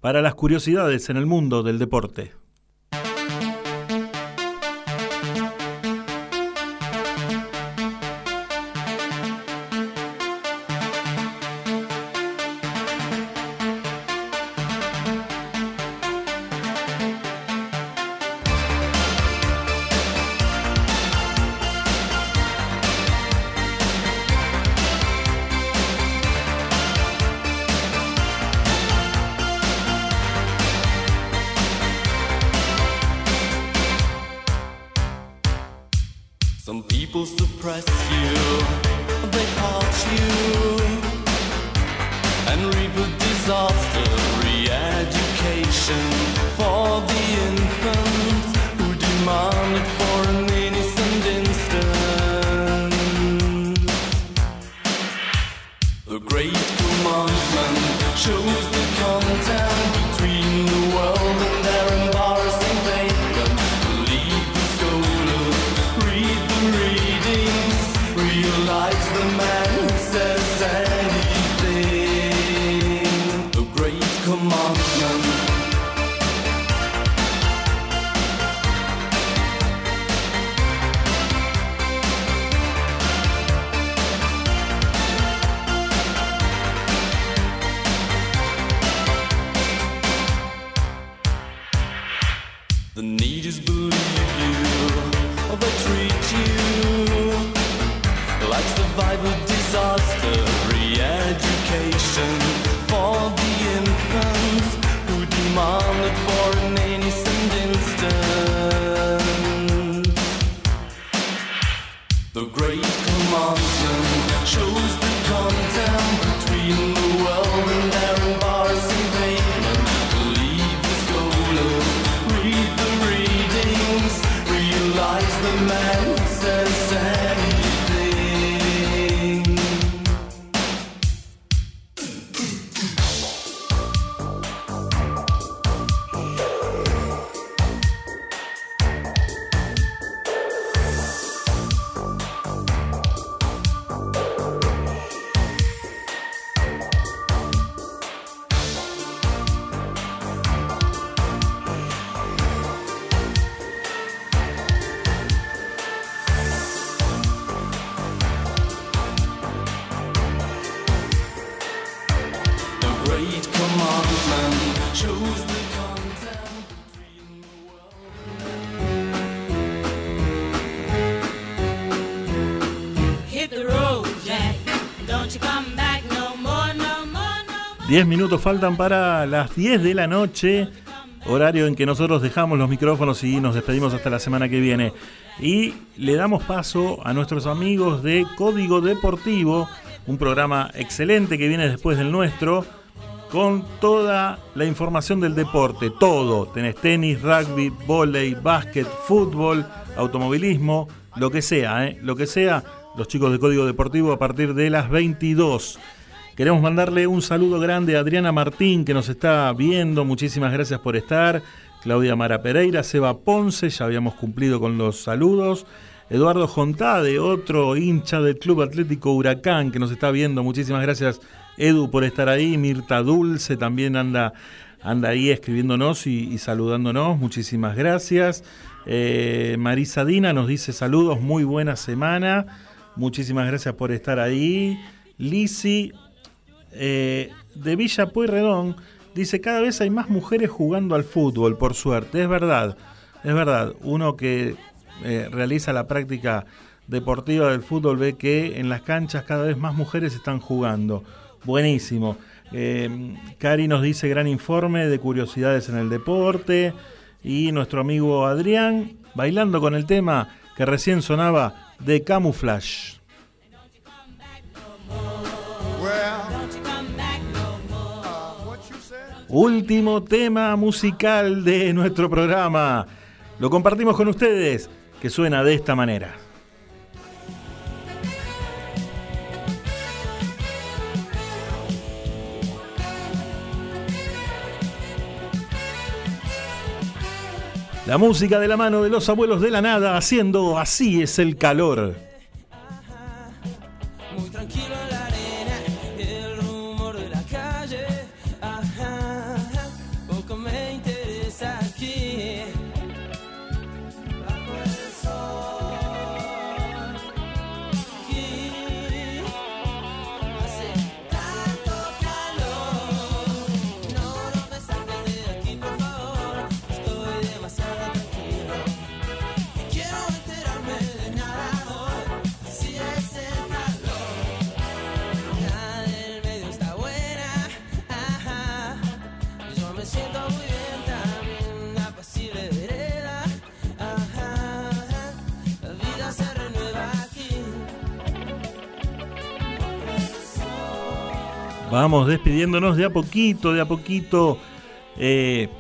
para las curiosidades en el mundo del deporte. 10 minutos faltan para las 10 de la noche, horario en que nosotros dejamos los micrófonos y nos despedimos hasta la semana que viene. Y le damos paso a nuestros amigos de Código Deportivo, un programa excelente que viene después del nuestro, con toda la información del deporte, todo. Tenés tenis, rugby, volei, básquet, fútbol, automovilismo, lo que sea, ¿eh? lo que sea. Los chicos de Código Deportivo a partir de las 22. Queremos mandarle un saludo grande a Adriana Martín que nos está viendo. Muchísimas gracias por estar. Claudia Mara Pereira, Seba Ponce, ya habíamos cumplido con los saludos. Eduardo Jontade, otro hincha del Club Atlético Huracán que nos está viendo. Muchísimas gracias, Edu, por estar ahí. Mirta Dulce también anda, anda ahí escribiéndonos y, saludándonos. Muchísimas gracias. Eh, Marisa Dina nos dice saludos, muy buena semana. Muchísimas gracias por estar ahí. Lisi eh, de Villa Pueyrredón dice cada vez hay más mujeres jugando al fútbol, por suerte. Es verdad, es verdad. Uno que eh, realiza la práctica deportiva del fútbol ve que en las canchas cada vez más mujeres están jugando. Buenísimo. Eh, Cari nos dice gran informe de curiosidades en el deporte. Y nuestro amigo Adrián bailando con el tema que recién sonaba de Camouflage. Último tema musical de nuestro programa. Lo compartimos con ustedes, que suena de esta manera. La música de la mano de los abuelos de la nada haciendo así es el calor. Muy tranquilo Vamos despidiéndonos de a poquito, de a poquito. Eh,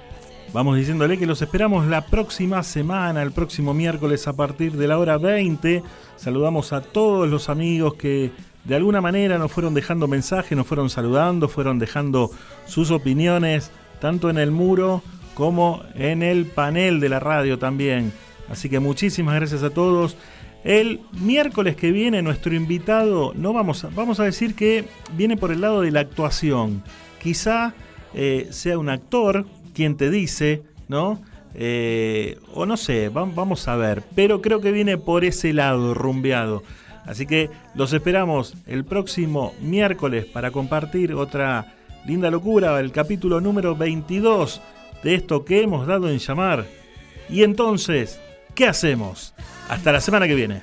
vamos diciéndole que los esperamos la próxima semana, el próximo miércoles a partir de la hora 20. Saludamos a todos los amigos que de alguna manera nos fueron dejando mensajes, nos fueron saludando, fueron dejando sus opiniones, tanto en el muro como en el panel de la radio también. Así que muchísimas gracias a todos. El miércoles que viene nuestro invitado, no vamos a, vamos a decir que viene por el lado de la actuación. Quizá eh, sea un actor quien te dice, ¿no? Eh, o no sé, vamos a ver. Pero creo que viene por ese lado, rumbeado. Así que los esperamos el próximo miércoles para compartir otra linda locura, el capítulo número 22 de esto que hemos dado en llamar. Y entonces, ¿qué hacemos? Hasta la semana que viene.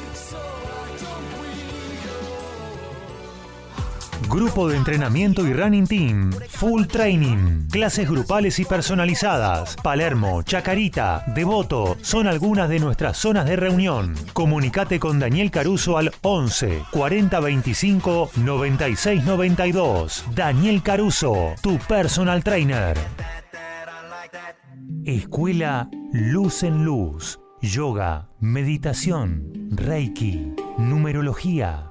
Grupo de entrenamiento y running team. Full training. Clases grupales y personalizadas. Palermo, Chacarita, Devoto son algunas de nuestras zonas de reunión. Comunicate con Daniel Caruso al 11 40 25 96 92. Daniel Caruso, tu personal trainer. Escuela Luz en Luz. Yoga, meditación, Reiki, numerología.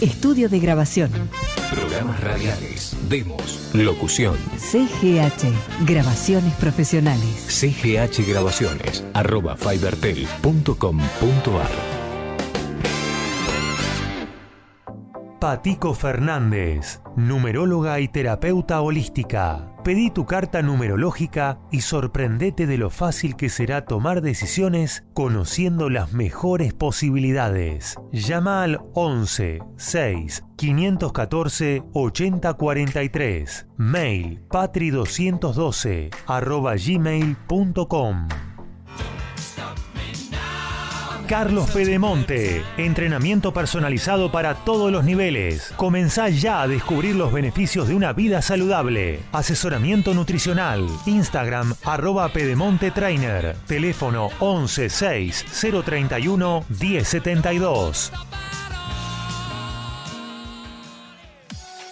Estudio de grabación. Programas radiales, demos, locución. CGH. Grabaciones profesionales. CGH Grabaciones, arroba fibertel.com.ar. Patico Fernández, numeróloga y terapeuta holística. Pedí tu carta numerológica y sorprendete de lo fácil que será tomar decisiones conociendo las mejores posibilidades. Llama al 11 6 514 8043. Mail patri212 arroba gmail.com. Carlos Pedemonte, entrenamiento personalizado para todos los niveles. Comenzá ya a descubrir los beneficios de una vida saludable. Asesoramiento nutricional. Instagram arroba Pedemonte Trainer. Teléfono 11 6 031 1072.